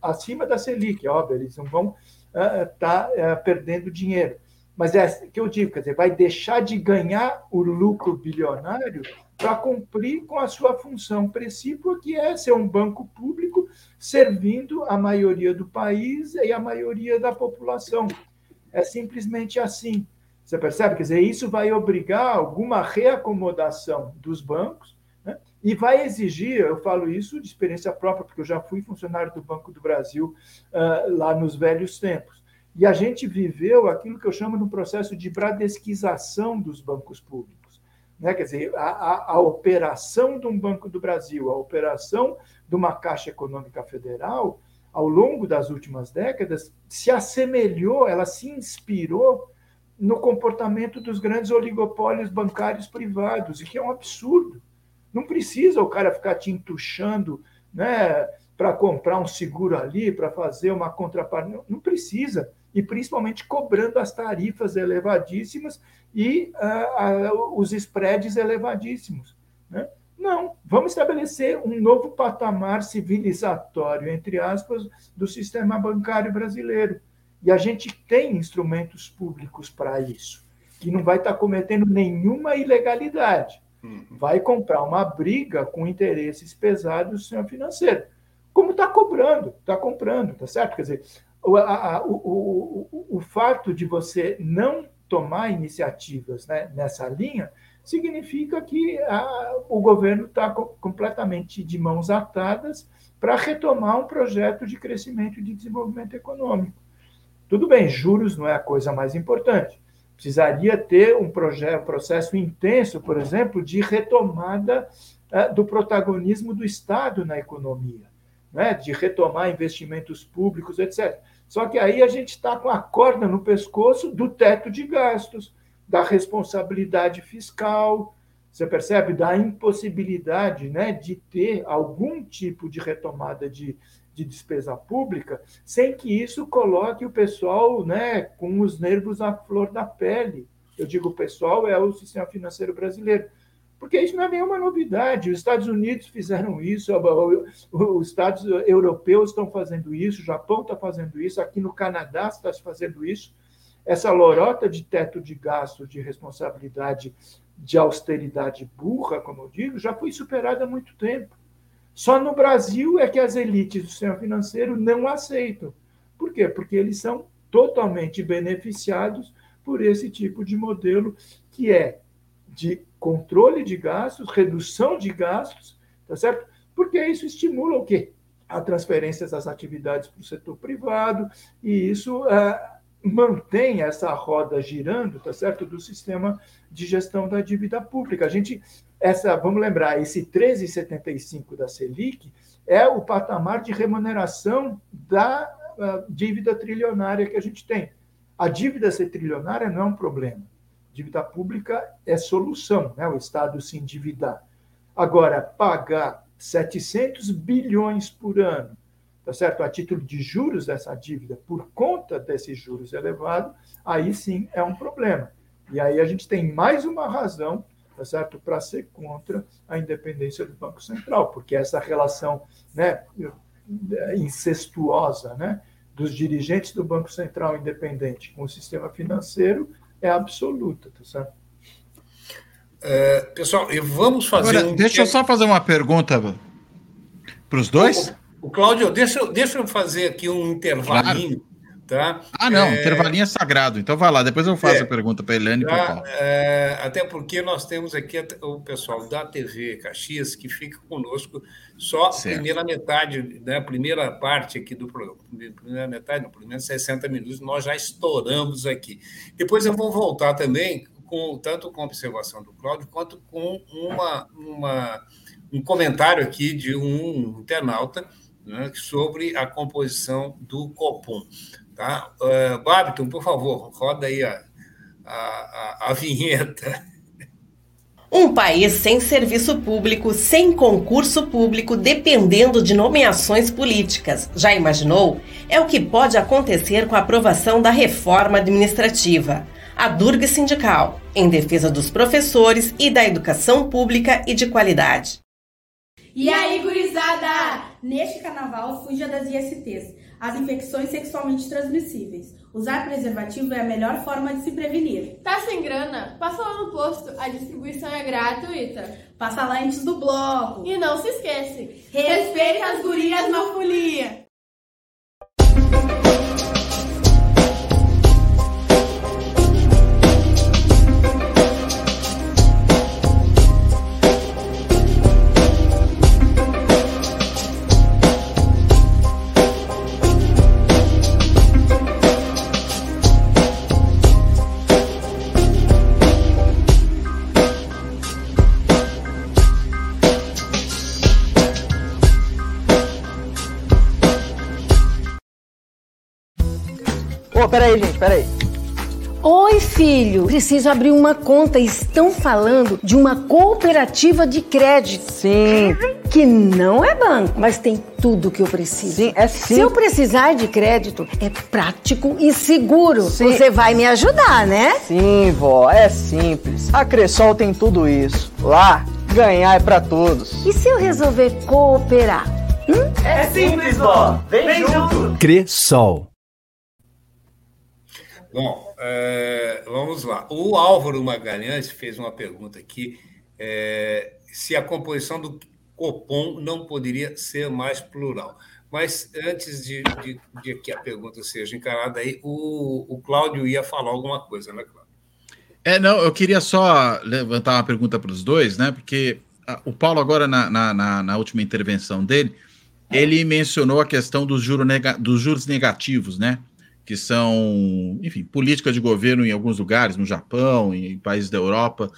acima da Selic, óbvio, eles não vão estar uh, tá, uh, perdendo dinheiro. Mas é que eu digo, quer dizer, vai deixar de ganhar o lucro bilionário para cumprir com a sua função principal, que é ser um banco público servindo a maioria do país e a maioria da população. É simplesmente assim. Você percebe? Quer dizer, isso vai obrigar alguma reacomodação dos bancos né? e vai exigir, eu falo isso de experiência própria, porque eu já fui funcionário do Banco do Brasil uh, lá nos velhos tempos. E a gente viveu aquilo que eu chamo de um processo de bradesquização dos bancos públicos. Né? Quer dizer, a, a, a, operação de um Banco do Brasil, a operação de uma Caixa Econômica Federal, ao longo das últimas décadas, se assemelhou, ela se inspirou no comportamento dos grandes oligopólios bancários privados, e que é um absurdo. Não precisa o cara ficar te entuchando né, para comprar um seguro ali, para fazer uma contrapartida. Não precisa. e principalmente cobrando as tarifas elevadíssimas e uh, uh, os spreads elevadíssimos. Né? Não, vamos estabelecer um novo patamar civilizatório, entre aspas, do sistema bancário brasileiro. E a gente tem instrumentos públicos para isso, que não vai estar tá cometendo nenhuma ilegalidade. Uhum. Vai comprar uma briga com interesses pesados do sistema financeiro. Como está cobrando, está comprando, tá certo? Quer dizer, o, a, o, o, o, fato de você não tomar iniciativas né, nessa linha significa que a, o governo está completamente de mãos atadas para retomar um projeto de crescimento e de desenvolvimento econômico. Tudo bem, juros não é a coisa mais importante. Precisaria ter um, projeto, um processo intenso, por exemplo, de retomada uh, do protagonismo do Estado na economia, né? de retomar investimentos públicos, etc. Só que aí a gente está com a corda no pescoço do teto de gastos, da responsabilidade fiscal, você percebe? Da impossibilidade né, de ter algum tipo de retomada de, de despesa pública, sem que isso coloque o pessoal né, com os nervos à flor da pele. Eu digo o pessoal é o sistema financeiro brasileiro. Porque isso não é nenhuma novidade. Os Estados Unidos fizeram isso, os Estados europeus estão fazendo isso, o Japão está fazendo isso, aqui no Canadá está fazendo isso. Essa lorota de teto de gasto, de responsabilidade, de austeridade burra, como eu digo, já foi superada há muito tempo. Só no Brasil é que as elites do sistema financeiro não aceitam. Por quê? Porque eles são totalmente beneficiados por esse tipo de modelo que é de controle de gastos, redução de gastos, tá certo? Porque isso estimula o quê? A transferência das atividades para o setor privado, e isso uh, mantém essa roda girando, tá certo? Do sistema de gestão da dívida pública. A gente essa, vamos lembrar, esse 13,75 da Selic é o patamar de remuneração da uh, dívida trilionária que a gente tem. A dívida ser trilionária não é um problema. Dívida pública é solução, né? o Estado se endividar. Agora, pagar 700 bilhões por ano, tá certo? A título de juros dessa dívida, por conta desses juros elevados, aí sim é um problema. E aí a gente tem mais uma razão tá certo? Para ser contra a independência do Banco Central, porque essa relação, né, incestuosa, né, dos dirigentes do Banco Central independente com o sistema financeiro é absoluta, tá certo? É, pessoal, e vamos fazer. Agora, um... Deixa eu só fazer uma pergunta para os dois. O, o Cláudio, deixa, deixa eu fazer aqui um intervalinho. Claro. Tá? Ah, não, é... intervalinho é sagrado. Então vai lá, depois eu faço é, a pergunta para a Eliane tá, e para o Paulo. É, até porque nós temos aqui o pessoal da TV Caxias que fica conosco só a primeira metade, né, a primeira parte aqui do programa. Primeira metade, no primeiro 60 minutos, nós já estouramos aqui. Depois eu vou voltar também, com, tanto com a observação do Cláudio, quanto com uma, uma, um comentário aqui de um internauta né, sobre a composição do Copom. Tá? Uh, Babiton, por favor, roda aí a, a, a, vinheta. Um país sem serviço público, sem concurso público, dependendo de nomeações políticas. Já imaginou? É o que pode acontecer com a aprovação da reforma administrativa. A Durga Sindical, em defesa dos professores e da educação pública e de qualidade. E aí, gurizada? Neste carnaval, fuja das ISTs as infecções sexualmente transmissíveis. Usar preservativo é a melhor forma de se prevenir. Tá sem grana? Passa lá no posto, a distribuição é gratuita. Passa lá antes do bloco. E não se esquece, respeita as gurias na folia. Pô, peraí, gente, peraí. Oi, filho. Preciso abrir uma conta. Estão falando de uma cooperativa de crédito. Sim. Que não é banco, mas tem tudo que eu preciso. Sim, é sim. Se eu precisar de crédito, é prático e seguro. Sim. Você vai me ajudar, né? Sim, vó, é simples. A Cressol tem tudo isso. Lá, ganhar é para todos. E se eu resolver cooperar? Hum? É simples, vó. Vem, Vem junto. junto. Cressol. Bom, é, vamos lá. O Álvaro Magalhães fez uma pergunta aqui: é, se a composição do Copom não poderia ser mais plural. Mas antes de, de, de que a pergunta seja encarada aí, o, o Cláudio ia falar alguma coisa, né, Cláudio? É, não, eu queria só levantar uma pergunta para os dois, né? Porque o Paulo, agora, na, na, na, última intervenção dele, ele mencionou a questão dos, juro nega, dos juros negativos, né? Que são, enfim, políticas de governo em alguns lugares, no Japão, em países da Europa.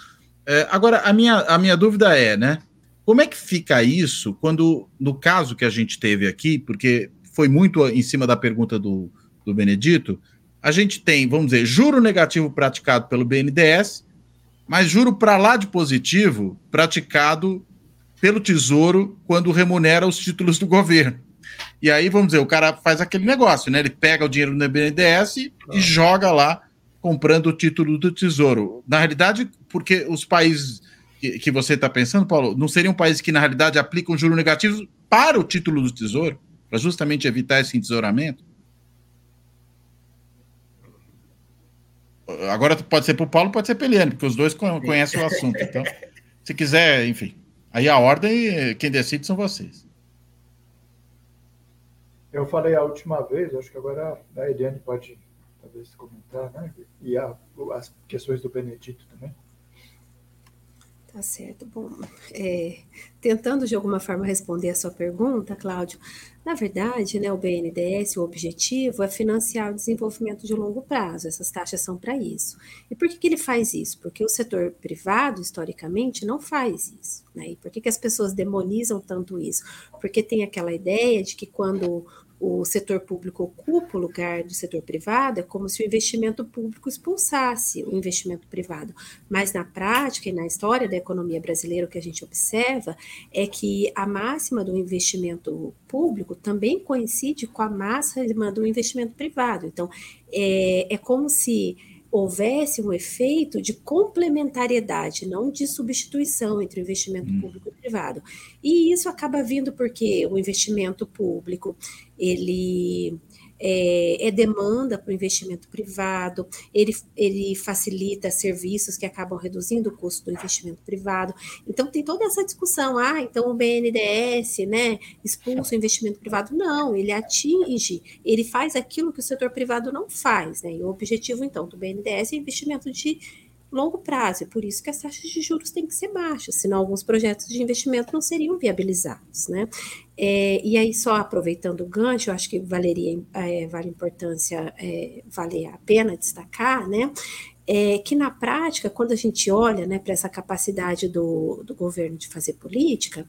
É, agora, a minha, a minha dúvida é, né? Como é que fica isso quando, no caso que a gente teve aqui, porque foi muito em cima da pergunta do, do Benedito, a gente tem, vamos dizer, juro negativo praticado pelo BNDES, mas juro para lá de positivo praticado pelo Tesouro quando remunera os títulos do governo. E aí, vamos dizer, o cara faz aquele negócio, né? Ele pega o dinheiro do BNDES e, ah. e joga lá, comprando o título do Tesouro. Na realidade, porque os países que, que você está pensando, Paulo, não seriam países que, na realidade, aplicam juros negativos para o título do Tesouro, para justamente evitar esse entesouramento? Agora pode ser para o Paulo, pode ser para Eliane, porque os dois conhecem o assunto. Então, se quiser, enfim. Aí a ordem, quem decide são vocês. Eu falei a última vez, acho que agora a Eliane pode talvez comentar, né? E a, as questões do Benedito também. Tá certo. Bom, é, tentando de alguma forma responder a sua pergunta, Cláudio, na verdade, né, o BNDES, o objetivo é financiar o desenvolvimento de longo prazo, essas taxas são para isso. E por que, que ele faz isso? Porque o setor privado, historicamente, não faz isso. Né? E por que, que as pessoas demonizam tanto isso? Porque tem aquela ideia de que quando o setor público ocupa o lugar do setor privado, é como se o investimento público expulsasse o investimento privado. Mas na prática e na história da economia brasileira, o que a gente observa é que a máxima do investimento público também coincide com a máxima do investimento privado. Então, é, é como se houvesse um efeito de complementariedade, não de substituição entre o investimento hum. público e privado. E isso acaba vindo porque o investimento público, ele é, é demanda para o investimento privado, ele, ele facilita serviços que acabam reduzindo o custo do investimento privado. Então, tem toda essa discussão, ah, então o BNDES, né, expulsa o investimento privado. Não, ele atinge, ele faz aquilo que o setor privado não faz, né, e o objetivo, então, do BNDES é investimento de longo prazo, por isso que as taxas de juros têm que ser baixas, senão alguns projetos de investimento não seriam viabilizados, né? É, e aí, só aproveitando o gancho, eu acho que valeria, é, vale importância, é, vale a pena destacar, né? É, que na prática, quando a gente olha né, para essa capacidade do, do governo de fazer política,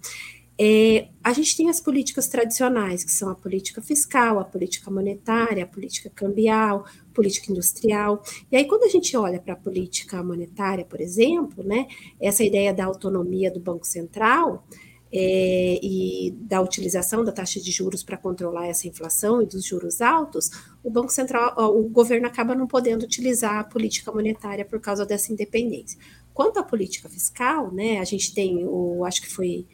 é, a gente tem as políticas tradicionais, que são a política fiscal, a política monetária, a política cambial, política industrial. E aí, quando a gente olha para a política monetária, por exemplo, né, essa ideia da autonomia do Banco Central é, e da utilização da taxa de juros para controlar essa inflação e dos juros altos, o Banco Central, o governo acaba não podendo utilizar a política monetária por causa dessa independência. Quanto à política fiscal, né, a gente tem o, acho que foi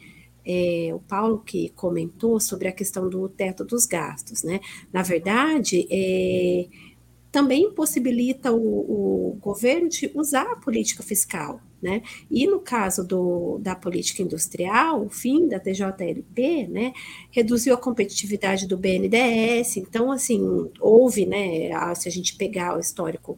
é, o Paulo que comentou sobre a questão do teto dos gastos, né? Na verdade, é, também possibilita o, o, governo de usar a política fiscal, né? E no caso do, da política industrial, o fim da TJLP, né, reduziu a competitividade do BNDES. Então, assim, houve, né, se a gente pegar o histórico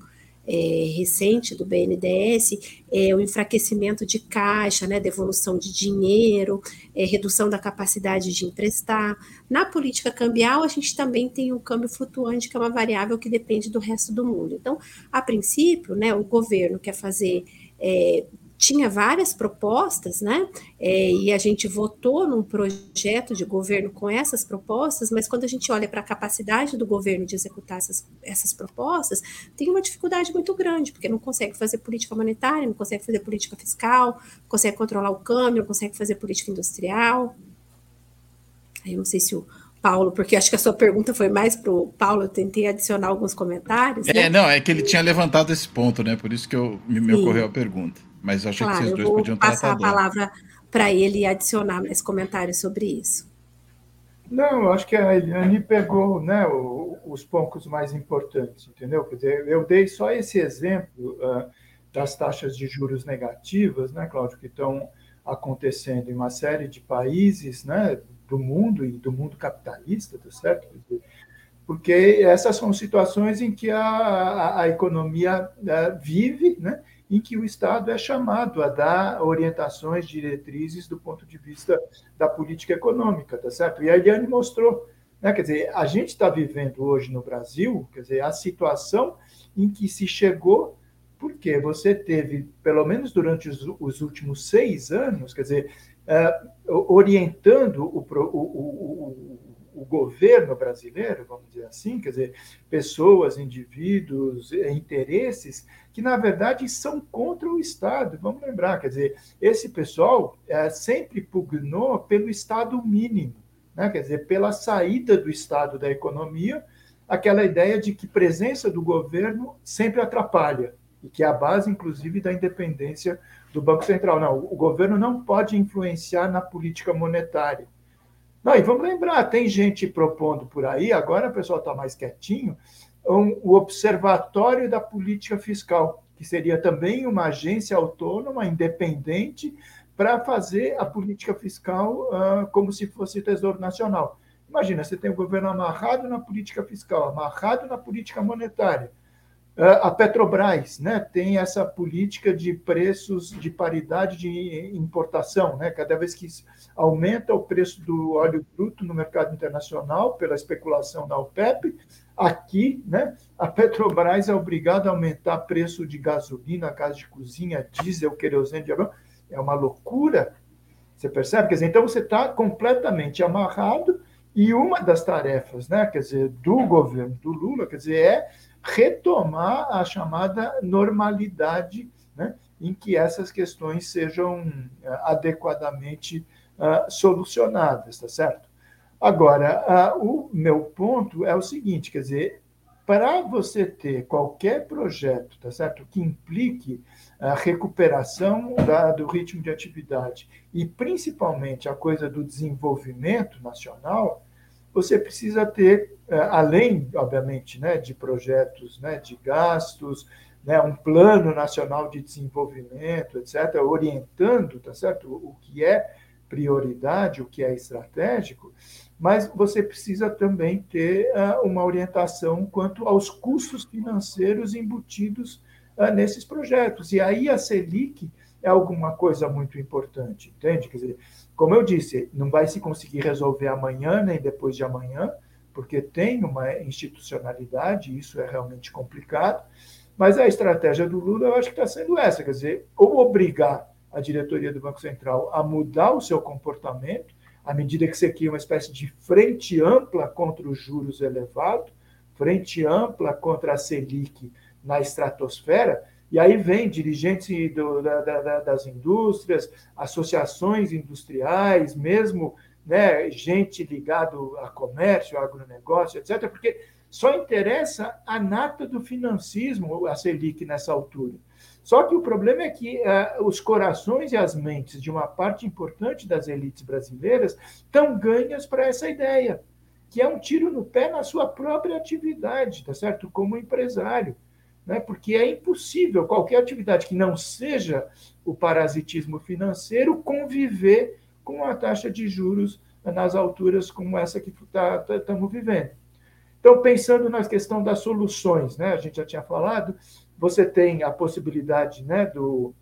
é, recente do BNDES, é, o enfraquecimento de caixa, né, devolução de dinheiro, é, redução da capacidade de emprestar. Na política cambial, a gente também tem o câmbio flutuante, que é uma variável que depende do resto do mundo. Então, a princípio, né, o governo quer fazer é, tinha várias propostas, né? É, e a gente votou num projeto de governo com essas propostas, mas quando a gente olha para a capacidade do governo de executar essas, essas propostas, tem uma dificuldade muito grande, porque não consegue fazer política monetária, não consegue fazer política fiscal, consegue controlar o câmbio, não consegue fazer política industrial. Eu não sei se o Paulo, porque acho que a sua pergunta foi mais para o Paulo, eu tentei adicionar alguns comentários. É, né? não, é que ele tinha levantado esse ponto, né? Por isso que eu, me, me ocorreu a pergunta. Mas eu achei claro, que vocês dois podiam tratar. passar a palavra para ele adicionar mais comentários sobre isso. Não, eu acho que a Eliane pegou né, os pontos mais importantes, entendeu? Quer dizer, eu dei só esse exemplo uh, das taxas de juros negativas, né, Cláudio, que estão acontecendo em uma série de países né, do mundo e do mundo capitalista, tá certo? Porque essas são situações em que a, a, a economia uh, vive, né? em que o Estado é chamado a dar orientações, diretrizes do ponto de vista da política econômica, tá certo? E a Eliane mostrou, né? Quer dizer, a gente está vivendo hoje no Brasil, quer dizer, a situação em que se chegou porque você teve, pelo menos durante os, os últimos seis anos, quer dizer, orientando o, o, o, o governo brasileiro, vamos dizer assim, quer dizer, pessoas, indivíduos, interesses que, na verdade, são contra o Estado. Vamos lembrar, quer dizer, esse pessoal é, sempre pugnou pelo Estado mínimo, né? quer dizer, pela saída do Estado da economia, aquela ideia de que presença do governo sempre atrapalha, e que é a base, inclusive, da independência do Banco Central. Não, o governo não pode influenciar na política monetária. Não, e vamos lembrar, tem gente propondo por aí, agora o pessoal está mais quietinho, um, o Observatório da Política Fiscal, que seria também uma agência autônoma, independente, para fazer a política fiscal uh, como se fosse Tesouro Nacional. Imagina, você tem o governo amarrado na política fiscal, amarrado na política monetária, a Petrobras né, tem essa política de preços de paridade de importação. Né? Cada vez que aumenta o preço do óleo bruto no mercado internacional pela especulação da OPEP, aqui né, a Petrobras é obrigada a aumentar o preço de gasolina, gás de cozinha, diesel, querosene de avião. É uma loucura. Você percebe? Quer dizer, então você está completamente amarrado e uma das tarefas né, quer dizer, do governo do Lula quer dizer, é retomar a chamada normalidade, né, em que essas questões sejam eh, adequadamente uh, solucionadas, tá certo? Agora, uh, o meu ponto é o seguinte, quer dizer, para você ter qualquer projeto, tá certo, que implique a recuperação da, do ritmo de atividade e principalmente a coisa do desenvolvimento nacional, você precisa ter, é, além, obviamente, né, de projetos né, de gastos, né, um plano nacional de desenvolvimento, etc., orientando tá certo? o que é prioridade, o que é estratégico, mas você precisa também ter uh, uma orientação quanto aos custos financeiros embutidos uh, nesses projetos. E aí a Selic é alguma coisa muito importante, entende? Quer dizer, como eu disse, não vai se conseguir resolver amanhã nem depois de amanhã, porque tem uma institucionalidade, isso é realmente complicado. Mas a estratégia do Lula, eu acho que está sendo essa, quer dizer, ou obrigar a diretoria do Banco Central a mudar o seu comportamento, à medida que você cria uma espécie de frente ampla contra os juros elevados, frente ampla contra a Selic na estratosfera, e aí vem dirigentes do, da, da, das indústrias, associações industriais, mesmo né, gente ligado a comércio, agronegócio, etc., porque só interessa a nata do financismo, a Selic, nessa altura. Só que o problema é que uh, os corações e as mentes de uma parte importante das elites brasileiras estão ganhas para essa ideia, que é um tiro no pé na sua própria atividade, tá certo? Como empresário né? porque é impossível qualquer atividade que não seja o parasitismo financeiro conviver com a taxa de juros nas alturas como essa que estamos tá, tá, vivendo. Então, pensando na questão das soluções, né? a gente já tinha falado, você tem a possibilidade né, do,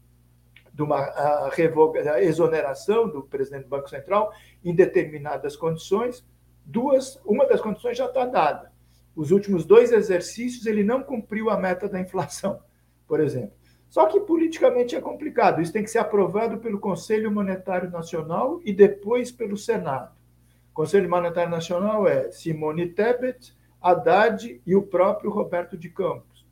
de uma revoga, exoneração do presidente do Banco Central em determinadas condições. Duas, uma das condições já está dada, os últimos dois exercícios ele não cumpriu a meta da inflação, por exemplo. Só que politicamente é complicado. Isso tem que ser aprovado pelo Conselho Monetário Nacional e depois pelo Senado. O Conselho Monetário Nacional é Simone Tebet, Haddad e o próprio Roberto de Campos.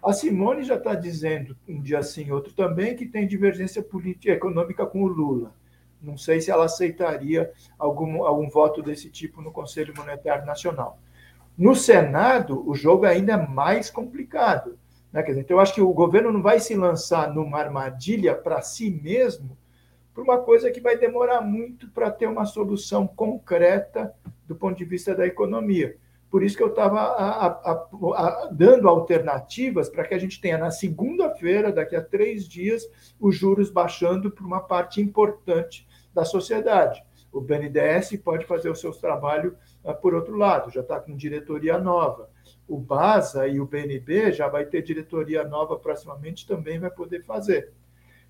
A Simone já está dizendo, um dia sim, outro também, que tem divergência política econômica com o Lula. Não sei se ela aceitaria algum, algum voto desse tipo no Conselho Monetário Nacional. No Senado, o jogo ainda é mais complicado. Né? Dizer, então, eu acho que o governo não vai se lançar numa armadilha para si mesmo por uma coisa que vai demorar muito para ter uma solução concreta do ponto de vista da economia. Por isso que eu estava dando alternativas para que a gente tenha na segunda-feira, daqui a três dias, os juros baixando para uma parte importante da sociedade. O BNDES pode fazer o seu trabalho por outro lado, já está com diretoria nova. O BASA e o BNB já vai ter diretoria nova proximamente, também vai poder fazer.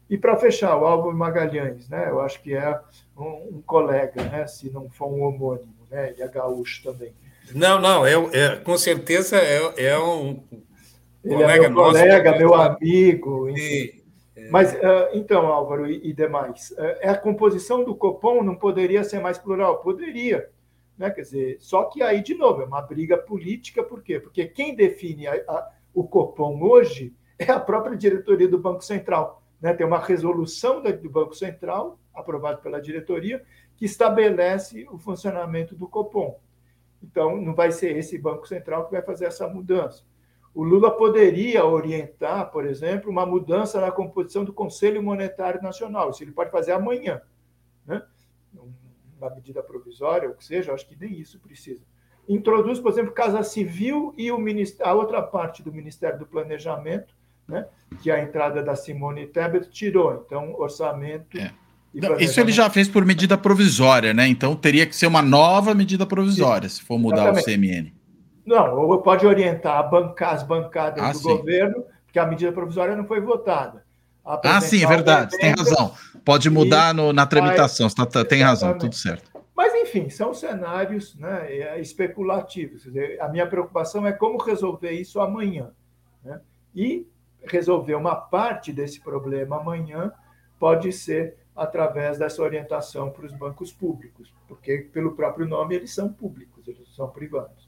E para fechar, o Álvaro Magalhães, né? eu acho que é um, um colega, né? se não for um homônimo, né? ele é gaúcho também. Não, não, é, é com certeza é, é um Ele colega é meu nosso, colega, meu amigo. E, é... Mas, uh, então, Álvaro e, demais, uh, a composição do Copom não poderia ser mais plural? Poderia. Né? Quer dizer, só que aí, de novo, é uma briga política, por quê? Porque quem define a, a, o Copom hoje é a própria diretoria do Banco Central. Né? Tem uma resolução do Banco Central, aprovada pela diretoria, que estabelece o funcionamento do Copom. Então, não vai ser esse Banco Central que vai fazer essa mudança. O Lula poderia orientar, por exemplo, uma mudança na composição do Conselho Monetário Nacional. Isso ele pode fazer amanhã. Uma medida provisória, ou que seja, acho que nem isso precisa. Introduz, por exemplo, Casa Civil e o a outra parte do Ministério do Planejamento, né? que a entrada da Simone Tebet tirou. Então, orçamento é. Não, isso ele já fez por medida provisória, né? Então teria que ser uma nova medida provisória, sim, se for mudar exatamente. o CMN. Não, ou pode orientar bancar, as bancadas ah, do sim. governo, porque a medida provisória não foi votada. Ah, sim, é verdade, tem razão. Pode mudar no, na tramitação, tá, tá, tem razão, tudo certo. Mas, enfim, são cenários né, é, especulativos. Dizer, a minha preocupação é como resolver isso amanhã. Né? E resolver uma parte desse problema amanhã pode ser através dessa orientação para os bancos públicos, porque, pelo próprio nome, eles são públicos, eles são privados.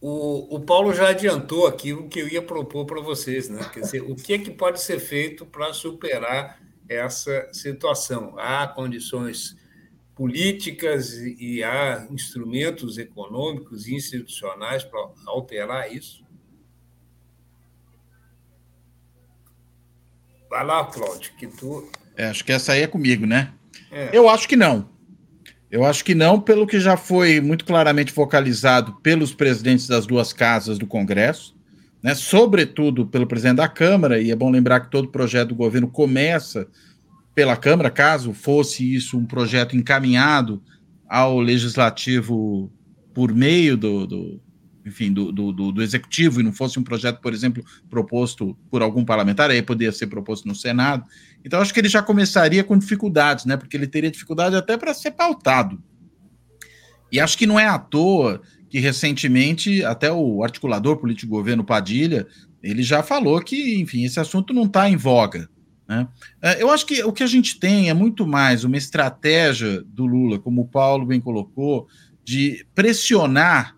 O, o Paulo já adiantou aquilo que eu ia propor para vocês, né? Quer dizer, o que é que pode ser feito para superar essa situação? Há condições políticas e há instrumentos econômicos e institucionais para alterar isso? Vai lá, Cláudio, que tu. É, acho que essa aí é comigo, né? É. Eu acho que não. Eu acho que não, pelo que já foi muito claramente focalizado pelos presidentes das duas casas do Congresso, né, sobretudo pelo presidente da Câmara, e é bom lembrar que todo projeto do governo começa pela Câmara, caso fosse isso um projeto encaminhado ao legislativo por meio do, do, enfim, do, do, do, executivo e não fosse um projeto, por exemplo, proposto por algum parlamentar, aí poderia ser proposto no Senado. Então, acho que ele já começaria com dificuldades, né? Porque ele teria dificuldade até para ser pautado. E acho que não é à toa que recentemente até o articulador político governo Padilha ele já falou que, enfim, esse assunto não está em voga. Né? É, eu acho que o que a gente tem é muito mais uma estratégia do Lula, como o Paulo bem colocou, de pressionar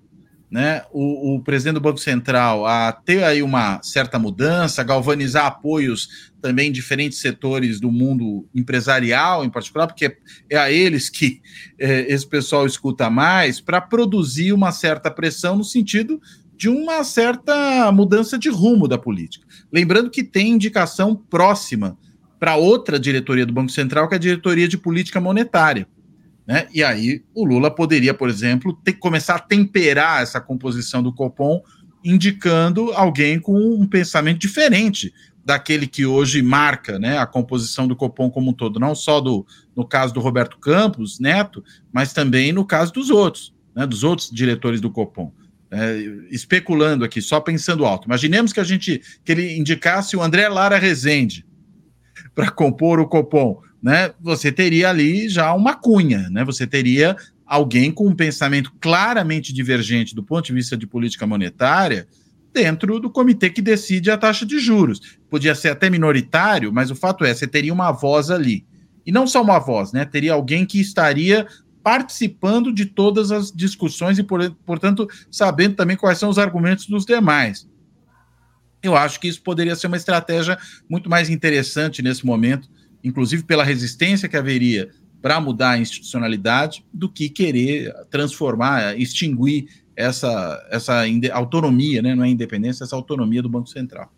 né, o, o, presidente do Banco Central a ter aí uma certa mudança, galvanizar apoios também em diferentes setores do mundo empresarial, em particular, porque é a eles que é, esse pessoal escuta mais, para produzir uma certa pressão no sentido de uma certa mudança de rumo da política. Lembrando que tem indicação próxima para outra diretoria do Banco Central, que é a diretoria de política monetária. Né? E aí o Lula poderia, por exemplo, ter, começar a temperar essa composição do Copom, indicando alguém com um pensamento diferente daquele que hoje marca né, a composição do Copom como um todo, não só do, no caso do Roberto Campos Neto, mas também no caso dos outros, né, dos outros diretores do Copom. É, especulando aqui, só pensando alto. Imaginemos que a gente que ele indicasse o André Lara Rezende para compor o Copom né, você teria ali já uma cunha, né? Você teria alguém com um pensamento claramente divergente do ponto de vista de política monetária dentro do comitê que decide a taxa de juros. Podia ser até minoritário, mas o fato é, você teria uma voz ali. E não só uma voz, né? Teria alguém que estaria participando de todas as discussões e, portanto, sabendo também quais são os argumentos dos demais. Eu acho que isso poderia ser uma estratégia muito mais interessante nesse momento, inclusive pela resistência que haveria para mudar a institucionalidade, do que querer transformar, extinguir essa, essa autonomia, né? não é independência, essa autonomia do Banco Central.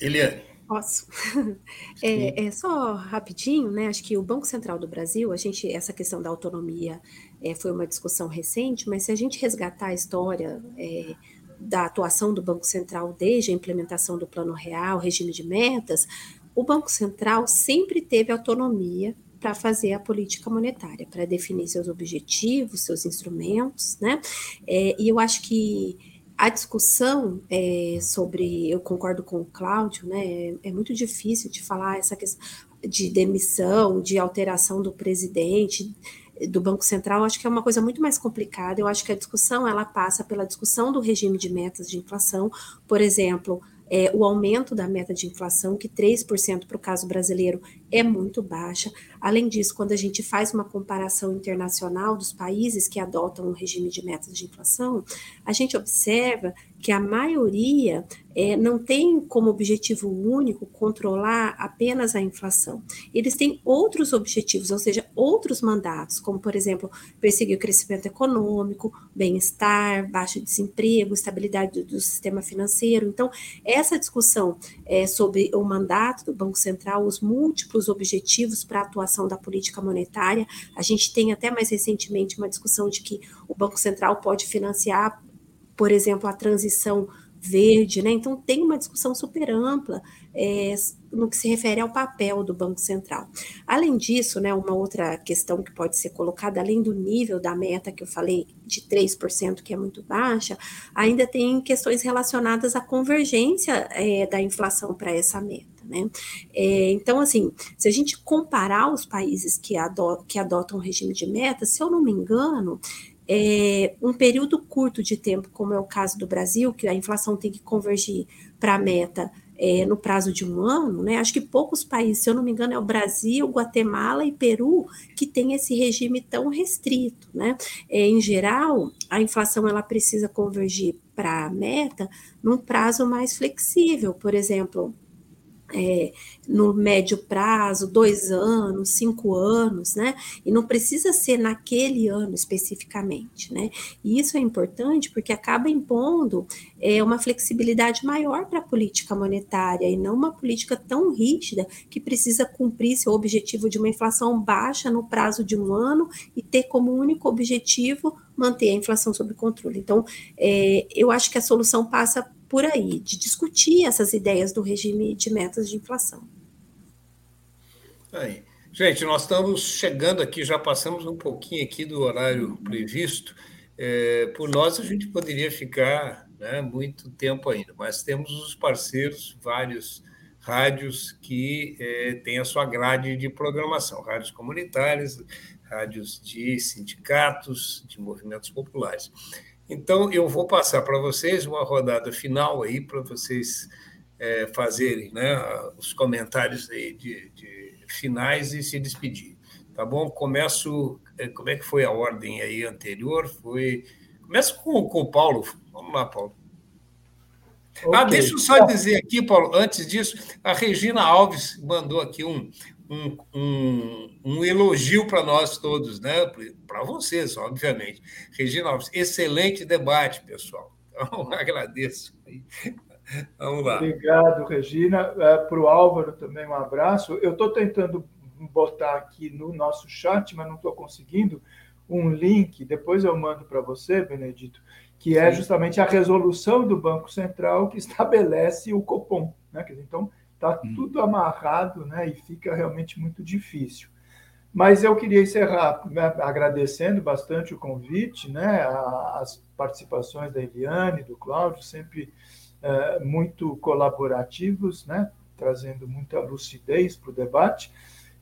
Eliane. Posso? <laughs> É, é, só rapidinho, né? Acho que o Banco Central do Brasil, a gente, essa questão da autonomia é, foi uma discussão recente, mas se a gente resgatar a história é, da atuação do Banco Central desde a implementação do Plano Real, regime de metas, o Banco Central sempre teve autonomia para fazer a política monetária, para definir seus objetivos, seus instrumentos, né? É, e eu acho que a discussão é, sobre, eu concordo com o Cláudio, né? É, é muito difícil de falar essa questão de demissão, de alteração do presidente, do Banco Central, acho que é uma coisa muito mais complicada. Eu acho que a discussão ela passa pela discussão do regime de metas de inflação, por exemplo, é, o aumento da meta de inflação, que 3% para o caso brasileiro é muito baixa. Além disso, quando a gente faz uma comparação internacional dos países que adotam um regime de metas de inflação, a gente observa que a maioria é, não tem como objetivo único controlar apenas a inflação. Eles têm outros objetivos, ou seja, outros mandatos, como, por exemplo, perseguir o crescimento econômico, bem-estar, baixo desemprego, estabilidade do, do, sistema financeiro. Então, essa discussão é, sobre o mandato do Banco Central, os múltiplos objetivos para a atuação da política monetária, a gente tem até mais recentemente uma discussão de que o Banco Central pode financiar por exemplo, a transição verde, né? Então tem uma discussão super ampla é, no que se refere ao papel do Banco Central. Além disso, né, uma outra questão que pode ser colocada, além do nível da meta que eu falei de 3%, que é muito baixa, ainda tem questões relacionadas à convergência é, da inflação para essa meta. Né? É, então, assim, se a gente comparar os países que, adotam, que adotam o regime de meta, se eu não me engano, é, um período curto de tempo, como é o caso do Brasil, que a inflação tem que convergir para a meta é, no prazo de um ano, né? Acho que poucos países, se eu não me engano, é o Brasil, Guatemala e Peru que tem esse regime tão restrito, né? É, em geral, a inflação ela precisa convergir para a meta num prazo mais flexível, por exemplo, é, no médio prazo, dois anos, cinco anos, né? E não precisa ser naquele ano especificamente, né? E isso é importante porque acaba impondo é, uma flexibilidade maior para a política monetária e não uma política tão rígida que precisa cumprir seu objetivo de uma inflação baixa no prazo de um ano e ter como único objetivo manter a inflação sob controle. Então, é, eu acho que a solução passa por aí, de discutir essas ideias do regime de metas de inflação. Aí. Gente, nós estamos chegando aqui, já passamos um pouquinho aqui do horário previsto. É, por nós, a gente poderia ficar né, muito tempo ainda, mas temos os parceiros, vários rádios que é, têm a sua grade de programação, rádios comunitárias, rádios de sindicatos, de movimentos populares. Então, eu vou passar para vocês uma rodada final aí para vocês é, fazerem né, os comentários aí de, de, finais e se despedir. Tá bom? Começo. É, como é que foi a ordem aí anterior? Foi. Começa com, com o Paulo. Vamos lá, Paulo. Okay. Ah, deixa eu só dizer aqui, Paulo, antes disso, a Regina Alves mandou aqui um, um, um, um elogio para nós todos, né? para vocês, obviamente. Regina Alves, excelente debate, pessoal. Então, <laughs> agradeço. Vamos lá. Obrigado, Regina. É, para o Álvaro também um abraço. Eu estou tentando botar aqui no nosso chat, mas não estou conseguindo, um link, depois eu mando para você, Benedito, que é justamente a resolução do Banco Central que estabelece o Copom. Né? Então, Está hum. tudo amarrado né, e fica realmente muito difícil. Mas eu queria encerrar né, agradecendo bastante o convite, né, as participações da Eliane, do Cláudio, sempre é, muito colaborativos, né, trazendo muita lucidez para o debate,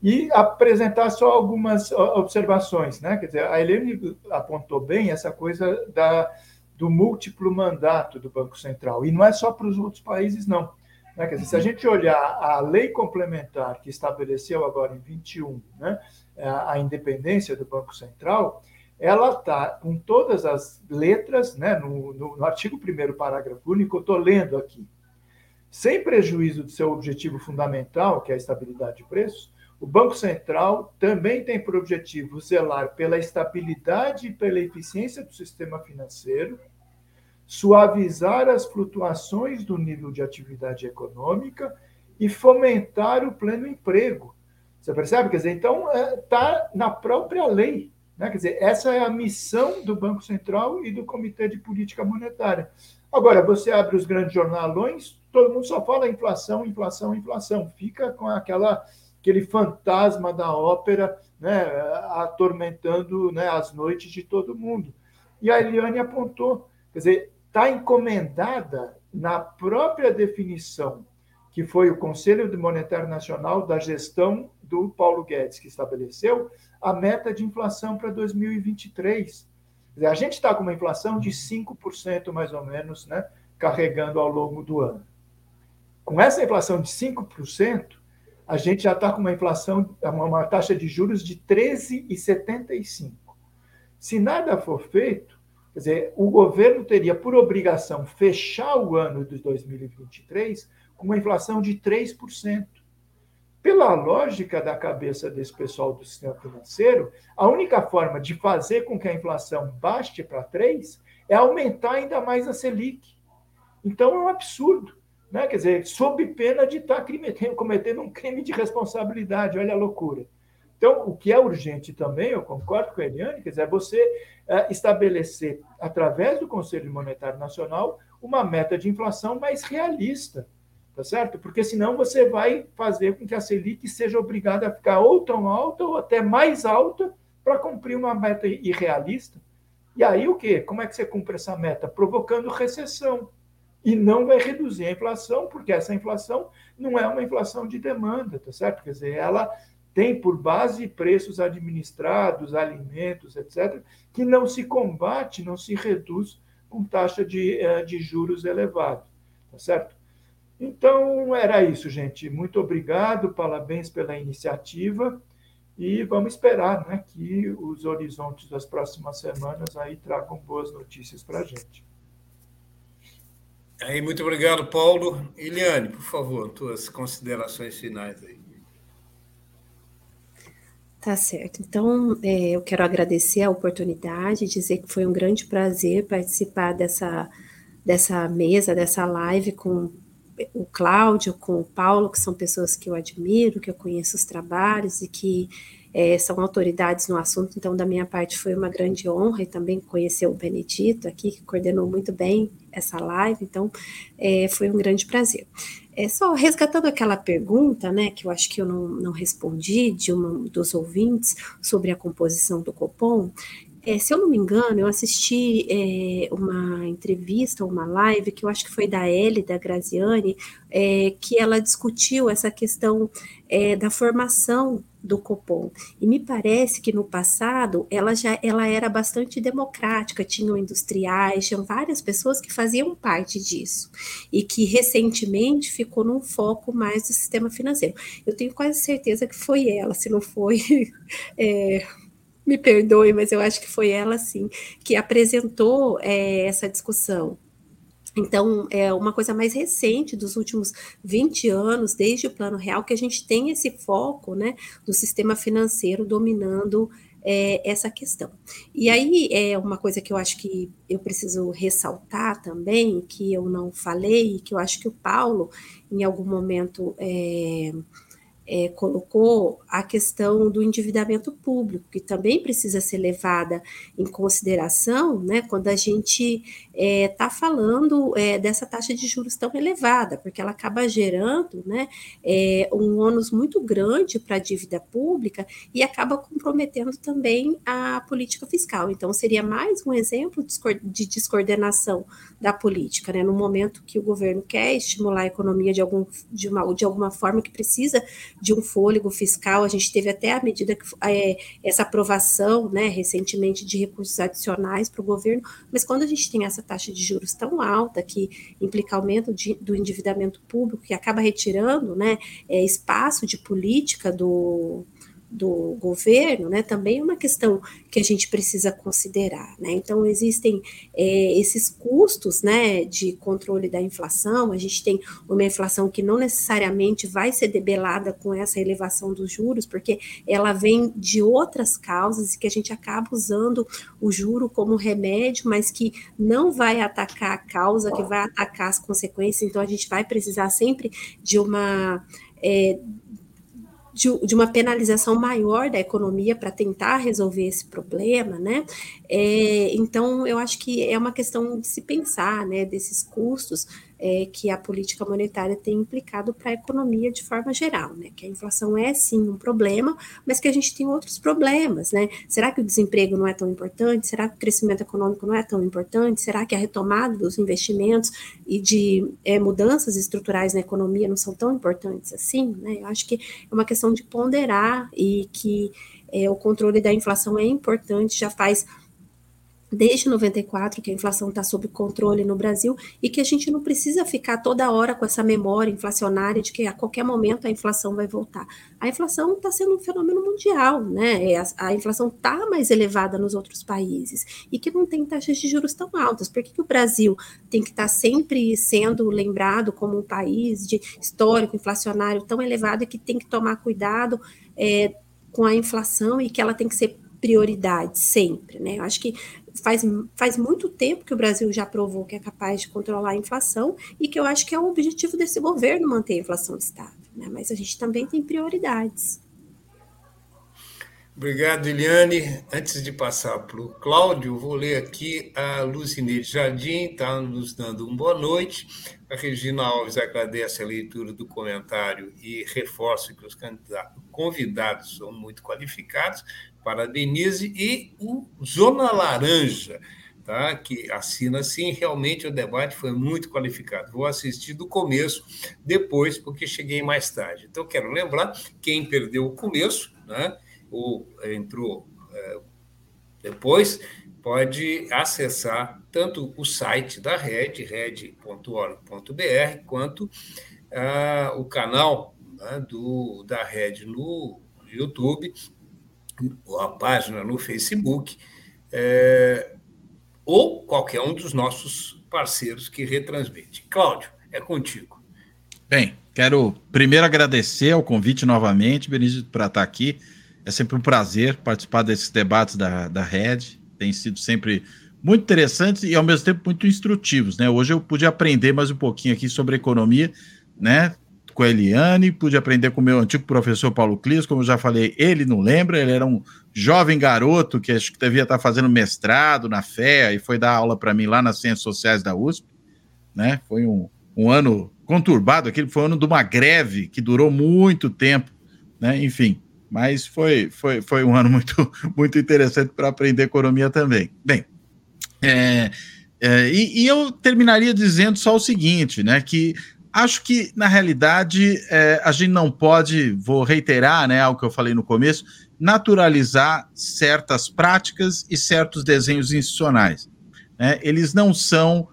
e apresentar só algumas observações. Né? Quer dizer, a Eliane apontou bem essa coisa da do múltiplo mandato do Banco Central. E não é só para os outros países, não. Né? Quer dizer, se a gente olhar a lei complementar que estabeleceu agora em 21 né, a independência do Banco Central, ela está com todas as letras, né, no, no, no artigo 1 parágrafo único, eu estou lendo aqui. Sem prejuízo do seu objetivo fundamental, que é a estabilidade de preços, o Banco Central também tem por objetivo zelar pela estabilidade e pela eficiência do sistema financeiro, suavizar as flutuações do nível de atividade econômica e fomentar o pleno emprego. Você percebe? Quer dizer, então está é, na própria lei. Né? Quer dizer, essa é a missão do Banco Central e do Comitê de Política Monetária. Agora, você abre os grandes jornalões, todo mundo só fala inflação, inflação, inflação. Fica com aquela aquele fantasma da ópera né, atormentando né, as noites de todo mundo. E a Eliane apontou, quer dizer, está encomendada na própria definição que foi o Conselho Monetário Nacional da gestão do Paulo Guedes que estabeleceu a meta de inflação para 2023. Dizer, a gente está com uma inflação de 5% mais ou menos, né, carregando ao longo do ano. Com essa inflação de 5%, a gente já está com uma inflação, uma taxa de juros de 13,75. Se nada for feito, quer dizer, o governo teria por obrigação fechar o ano de 2023 com uma inflação de 3%. Pela lógica da cabeça desse pessoal do sistema financeiro, a única forma de fazer com que a inflação baixe para 3 é aumentar ainda mais a Selic. Então é um absurdo. Né? Quer dizer, sob pena de estar tá cometendo um crime de responsabilidade, olha a loucura. Então, o que é urgente também, eu concordo com a Eliane, quer dizer, é você é, estabelecer, através do Conselho Monetário Nacional, uma meta de inflação mais realista, tá certo? Porque senão você vai fazer com que a Selic seja obrigada a ficar ou tão alta ou até mais alta para cumprir uma meta irrealista. E aí o quê? Como é que você cumpre essa meta? Provocando recessão e não vai reduzir a inflação, porque essa inflação não é uma inflação de demanda, tá certo? Quer dizer, ela tem por base preços administrados, alimentos, etc., que não se combate, não se reduz com taxa de, eh, de juros elevado, tá certo? Então, era isso, gente. Muito obrigado, parabéns pela iniciativa e vamos esperar né, que os horizontes das próximas semanas aí tragam boas notícias para a gente. Aí, muito obrigado, Paulo. Eliane, por favor, tuas considerações finais aí. Tá certo. Então, é, eu quero agradecer a oportunidade, dizer que foi um grande prazer participar dessa, dessa mesa, dessa live com o Cláudio, com o Paulo, que são pessoas que eu admiro, que eu conheço os trabalhos e que é, são autoridades no assunto, então da minha parte foi uma grande honra e também conhecer o Benedito aqui, que coordenou muito bem essa live, então é, foi um grande prazer. É só resgatando aquela pergunta, né, que eu acho que eu não, não respondi de um dos ouvintes sobre a composição do Copom, é, se eu não me engano, eu assisti é, uma entrevista, uma live, que eu acho que foi da Ellie, da Graziani, é, que ela discutiu essa questão é, da formação do Copom. E me parece que no passado ela já ela era bastante democrática, tinham industriais, tinham várias pessoas que faziam parte disso e que recentemente ficou num foco mais do sistema financeiro. Eu tenho quase certeza que foi ela, se não foi. <laughs> É, me perdoe, mas eu acho que foi ela, sim, que apresentou é, essa discussão. Então, é uma coisa mais recente dos últimos 20 anos, desde o Plano Real, que a gente tem esse foco né, do sistema financeiro dominando é, essa questão. E aí, é uma coisa que eu acho que eu preciso ressaltar também, que eu não falei, que eu acho que o Paulo, em algum momento, é, é, colocou a questão do endividamento público, que também precisa ser levada em consideração né, quando a gente está é, tá falando é, dessa taxa de juros tão elevada, porque ela acaba gerando né, é, um ônus muito grande para a dívida pública e acaba comprometendo também a política fiscal. Então, seria mais um exemplo de descoordenação da política, né, no momento que o governo quer estimular a economia de, algum, de, uma, de alguma forma que precisa de um fôlego fiscal. A gente teve até a medida que é, essa aprovação, né, recentemente, de recursos adicionais para o governo, mas quando a gente tem essa taxa de juros tão alta que implica aumento de, do endividamento público, que acaba retirando né, é, espaço de política do do governo, né, também é uma questão que a gente precisa considerar, né, então existem é, esses custos, né, de controle da inflação, a gente tem uma inflação que não necessariamente vai ser debelada com essa elevação dos juros, porque ela vem de outras causas e que a gente acaba usando o juro como remédio, mas que não vai atacar a causa, que vai atacar as consequências, então a gente vai precisar sempre de uma é, de, de uma penalização maior da economia para tentar resolver esse problema, né? É, então, eu acho que é uma questão de se pensar, né, desses custos é, que a política monetária tem implicado para a economia de forma geral, né? Que a inflação é sim um problema, mas que a gente tem outros problemas, né? Será que o desemprego não é tão importante? Será que o crescimento econômico não é tão importante? Será que a retomada dos investimentos e de é, mudanças estruturais na economia não são tão importantes assim? Né? Eu acho que é uma questão de ponderar e que é, o controle da inflação é importante, já faz desde 94 que a inflação está sob controle no Brasil e que a gente não precisa ficar toda hora com essa memória inflacionária de que a qualquer momento a inflação vai voltar. A inflação está sendo um fenômeno mundial, né? É, a, a inflação está mais elevada nos outros países e que não tem taxas de juros tão altas. Por que, que o Brasil tem que estar tá sempre sendo lembrado como um país de histórico inflacionário tão elevado e que tem que tomar cuidado é, com a inflação e que ela tem que ser prioridade sempre, né? Eu acho que faz, faz muito tempo que o Brasil já provou que é capaz de controlar a inflação e que eu acho que é o objetivo desse governo manter a inflação estável, né? Mas a gente também tem prioridades. Obrigado, Eliane. Antes de passar para o Cláudio, vou ler aqui a Lucineide Jardim, está nos dando uma boa noite. A Regina Alves agradece a leitura do comentário e reforça que os convidados são muito qualificados para a Denise e o Zona Laranja, tá? que assina assim. Realmente o debate foi muito qualificado. Vou assistir do começo, depois, porque cheguei mais tarde. Então, quero lembrar: quem perdeu o começo, né? ou entrou é, depois, pode acessar tanto o site da Red, red.org.br, quanto ah, o canal né, do, da Red no YouTube a página no Facebook, é, ou qualquer um dos nossos parceiros que retransmite. Cláudio, é contigo. Bem, quero primeiro agradecer o convite novamente, Benedito, para estar aqui. É sempre um prazer participar desses debates da, da Rede. Tem sido sempre muito interessantes e, ao mesmo tempo, muito instrutivos. Né? Hoje eu pude aprender mais um pouquinho aqui sobre economia, né? Com a Eliane, pude aprender com o meu antigo professor Paulo Clis, como eu já falei, ele não lembra, ele era um jovem garoto que acho que devia estar fazendo mestrado na FEA e foi dar aula para mim lá nas Ciências Sociais da USP, né? Foi um, um ano conturbado, aquele foi um ano de uma greve que durou muito tempo, né? Enfim, mas foi, foi, foi um ano muito, <laughs> muito interessante para aprender economia também. Bem, é, é, e, e, eu terminaria dizendo só o seguinte, né? Que Acho que, na realidade, é, a gente não pode, vou reiterar né, algo que eu falei no começo, naturalizar certas práticas e certos desenhos institucionais. Né? Eles não são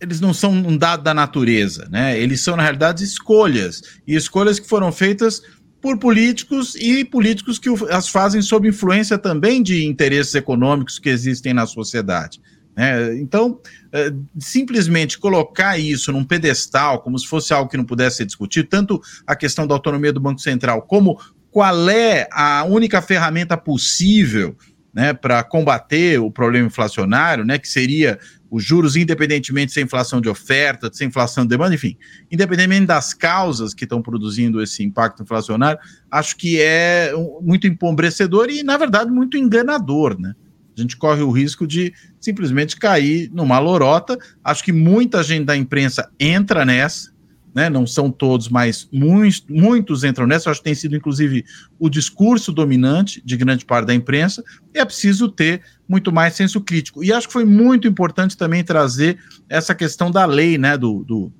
eles não são um dado da natureza, né? Eles são, na realidade, escolhas. E escolhas que foram feitas por políticos e políticos que as fazem sob influência também de interesses econômicos que existem na sociedade. Né? Então, é, simplesmente colocar isso num pedestal, como se fosse algo que não pudesse ser discutido, tanto a questão da autonomia do Banco Central, como qual é a única ferramenta possível né, para combater o problema inflacionário, né, que seria os juros, independentemente se é inflação de oferta, se é inflação de demanda, enfim, independentemente das causas que estão produzindo esse impacto inflacionário, acho que é muito empobrecedor e, na verdade, muito enganador, né? A gente corre o risco de simplesmente cair numa lorota. Acho que muita gente da imprensa entra nessa, né? Não são todos, mas muitos, muitos entram nessa. Acho que tem sido, inclusive, o discurso dominante de grande parte da imprensa. E é preciso ter muito mais senso crítico. E acho que foi muito importante também trazer essa questão da lei, né? Do, do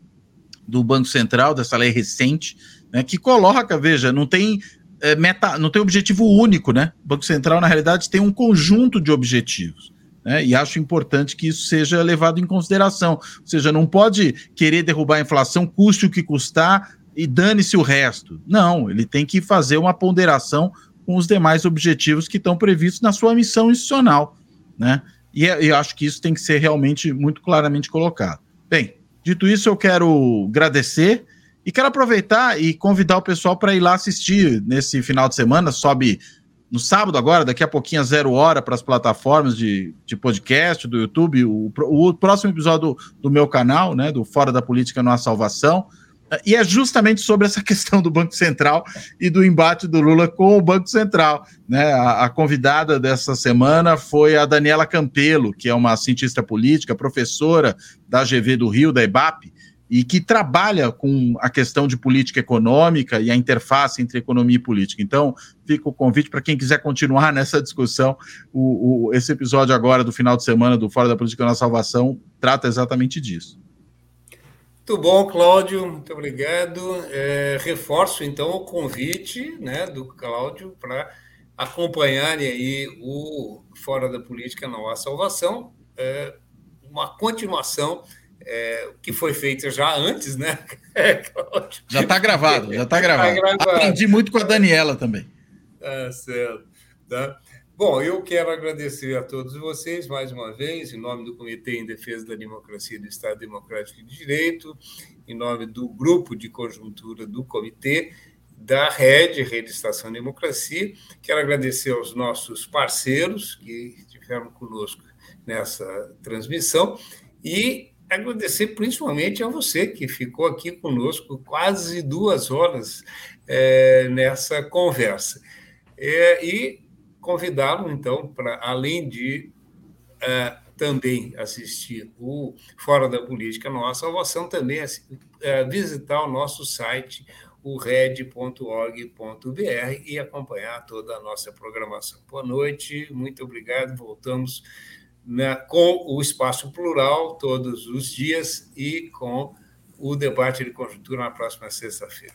do Banco Central, dessa lei recente, né, que coloca, veja, não tem é, meta, não tem objetivo único, né? O Banco Central, na realidade, tem um conjunto de objetivos. Né? E acho importante que isso seja levado em consideração. Ou seja, não pode querer derrubar a inflação, custe o que custar e dane-se o resto. Não, ele tem que fazer uma ponderação com os demais objetivos que estão previstos na sua missão institucional. Né? E é, eu acho que isso tem que ser realmente muito claramente colocado. Bem, dito isso, eu quero agradecer e quero aproveitar e convidar o pessoal para ir lá assistir nesse final de semana. Sobe no sábado agora, daqui a pouquinho, a zero hora, para as plataformas de, de podcast, do YouTube, o, o próximo episódio do, do, meu canal, né, do Fora da Política Não Há Salvação, e é justamente sobre essa <laughs> questão do Banco Central e do embate do Lula com o Banco Central. Né? A, a convidada dessa semana foi a Daniela Campelo, que é uma cientista política, professora da GV do Rio, da EBAP, e que trabalha com a questão de política econômica e a interface entre economia e política. Então, fica o convite para quem quiser continuar <laughs> nessa discussão. O, o, esse episódio agora do final de semana do Fora da Política na Salvação trata exatamente disso. Muito bom, Cláudio, muito obrigado. É, reforço então o convite né, do Cláudio para acompanharem aí o Fora da Política Não Há Salvação, é, uma continuação é, que foi feita já antes, né? <laughs> já está gravado, já está gravado. Tá gravado. Aprendi muito com a Daniela também. Tá certo. Tá? Bom, eu quero agradecer a todos vocês mais uma vez, em nome do Comitê em Defesa da Democracia e do Estado Democrático de Direito, em nome do grupo de conjuntura do Comitê, da Rede, Rede Estação Democracia. Quero agradecer aos nossos parceiros que estiveram conosco nessa transmissão e agradecer principalmente a você que ficou aqui conosco quase duas horas é, nessa conversa. É, e convidá-lo, então, para, além de é, também assistir o Fora da Política Nossa Salvação, também é, visitar o nosso site, o red.org.br, e acompanhar toda a nossa programação. Boa noite, muito obrigado, voltamos né, com o espaço plural todos os dias e com o debate de conjuntura na próxima sexta-feira.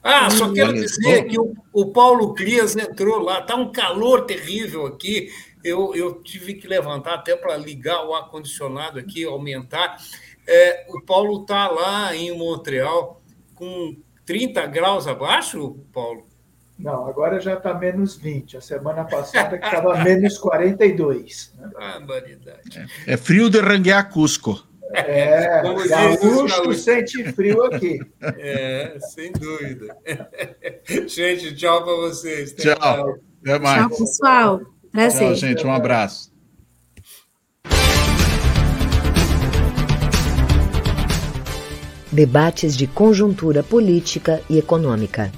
Ah, só quero dizer que o, o Paulo Crias entrou lá, está um calor terrível aqui. Eu, eu tive que levantar até para ligar o ar-condicionado aqui, aumentar. É, o Paulo está lá em Montreal com 30 graus abaixo, Paulo? Não, agora já está menos 20. A semana passada que estava menos 42. Né? Barbaridade. É, é frio de ranguear Cusco. É, gaúcho sente frio aqui. É, sem dúvida. <laughs> Gente, tchau para vocês. Tchau. Até mais. Tchau, pessoal. Prazer. Tchau, gente. Um abraço. Debates de conjuntura política e econômica.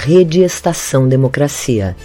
Rede Estação Democracia.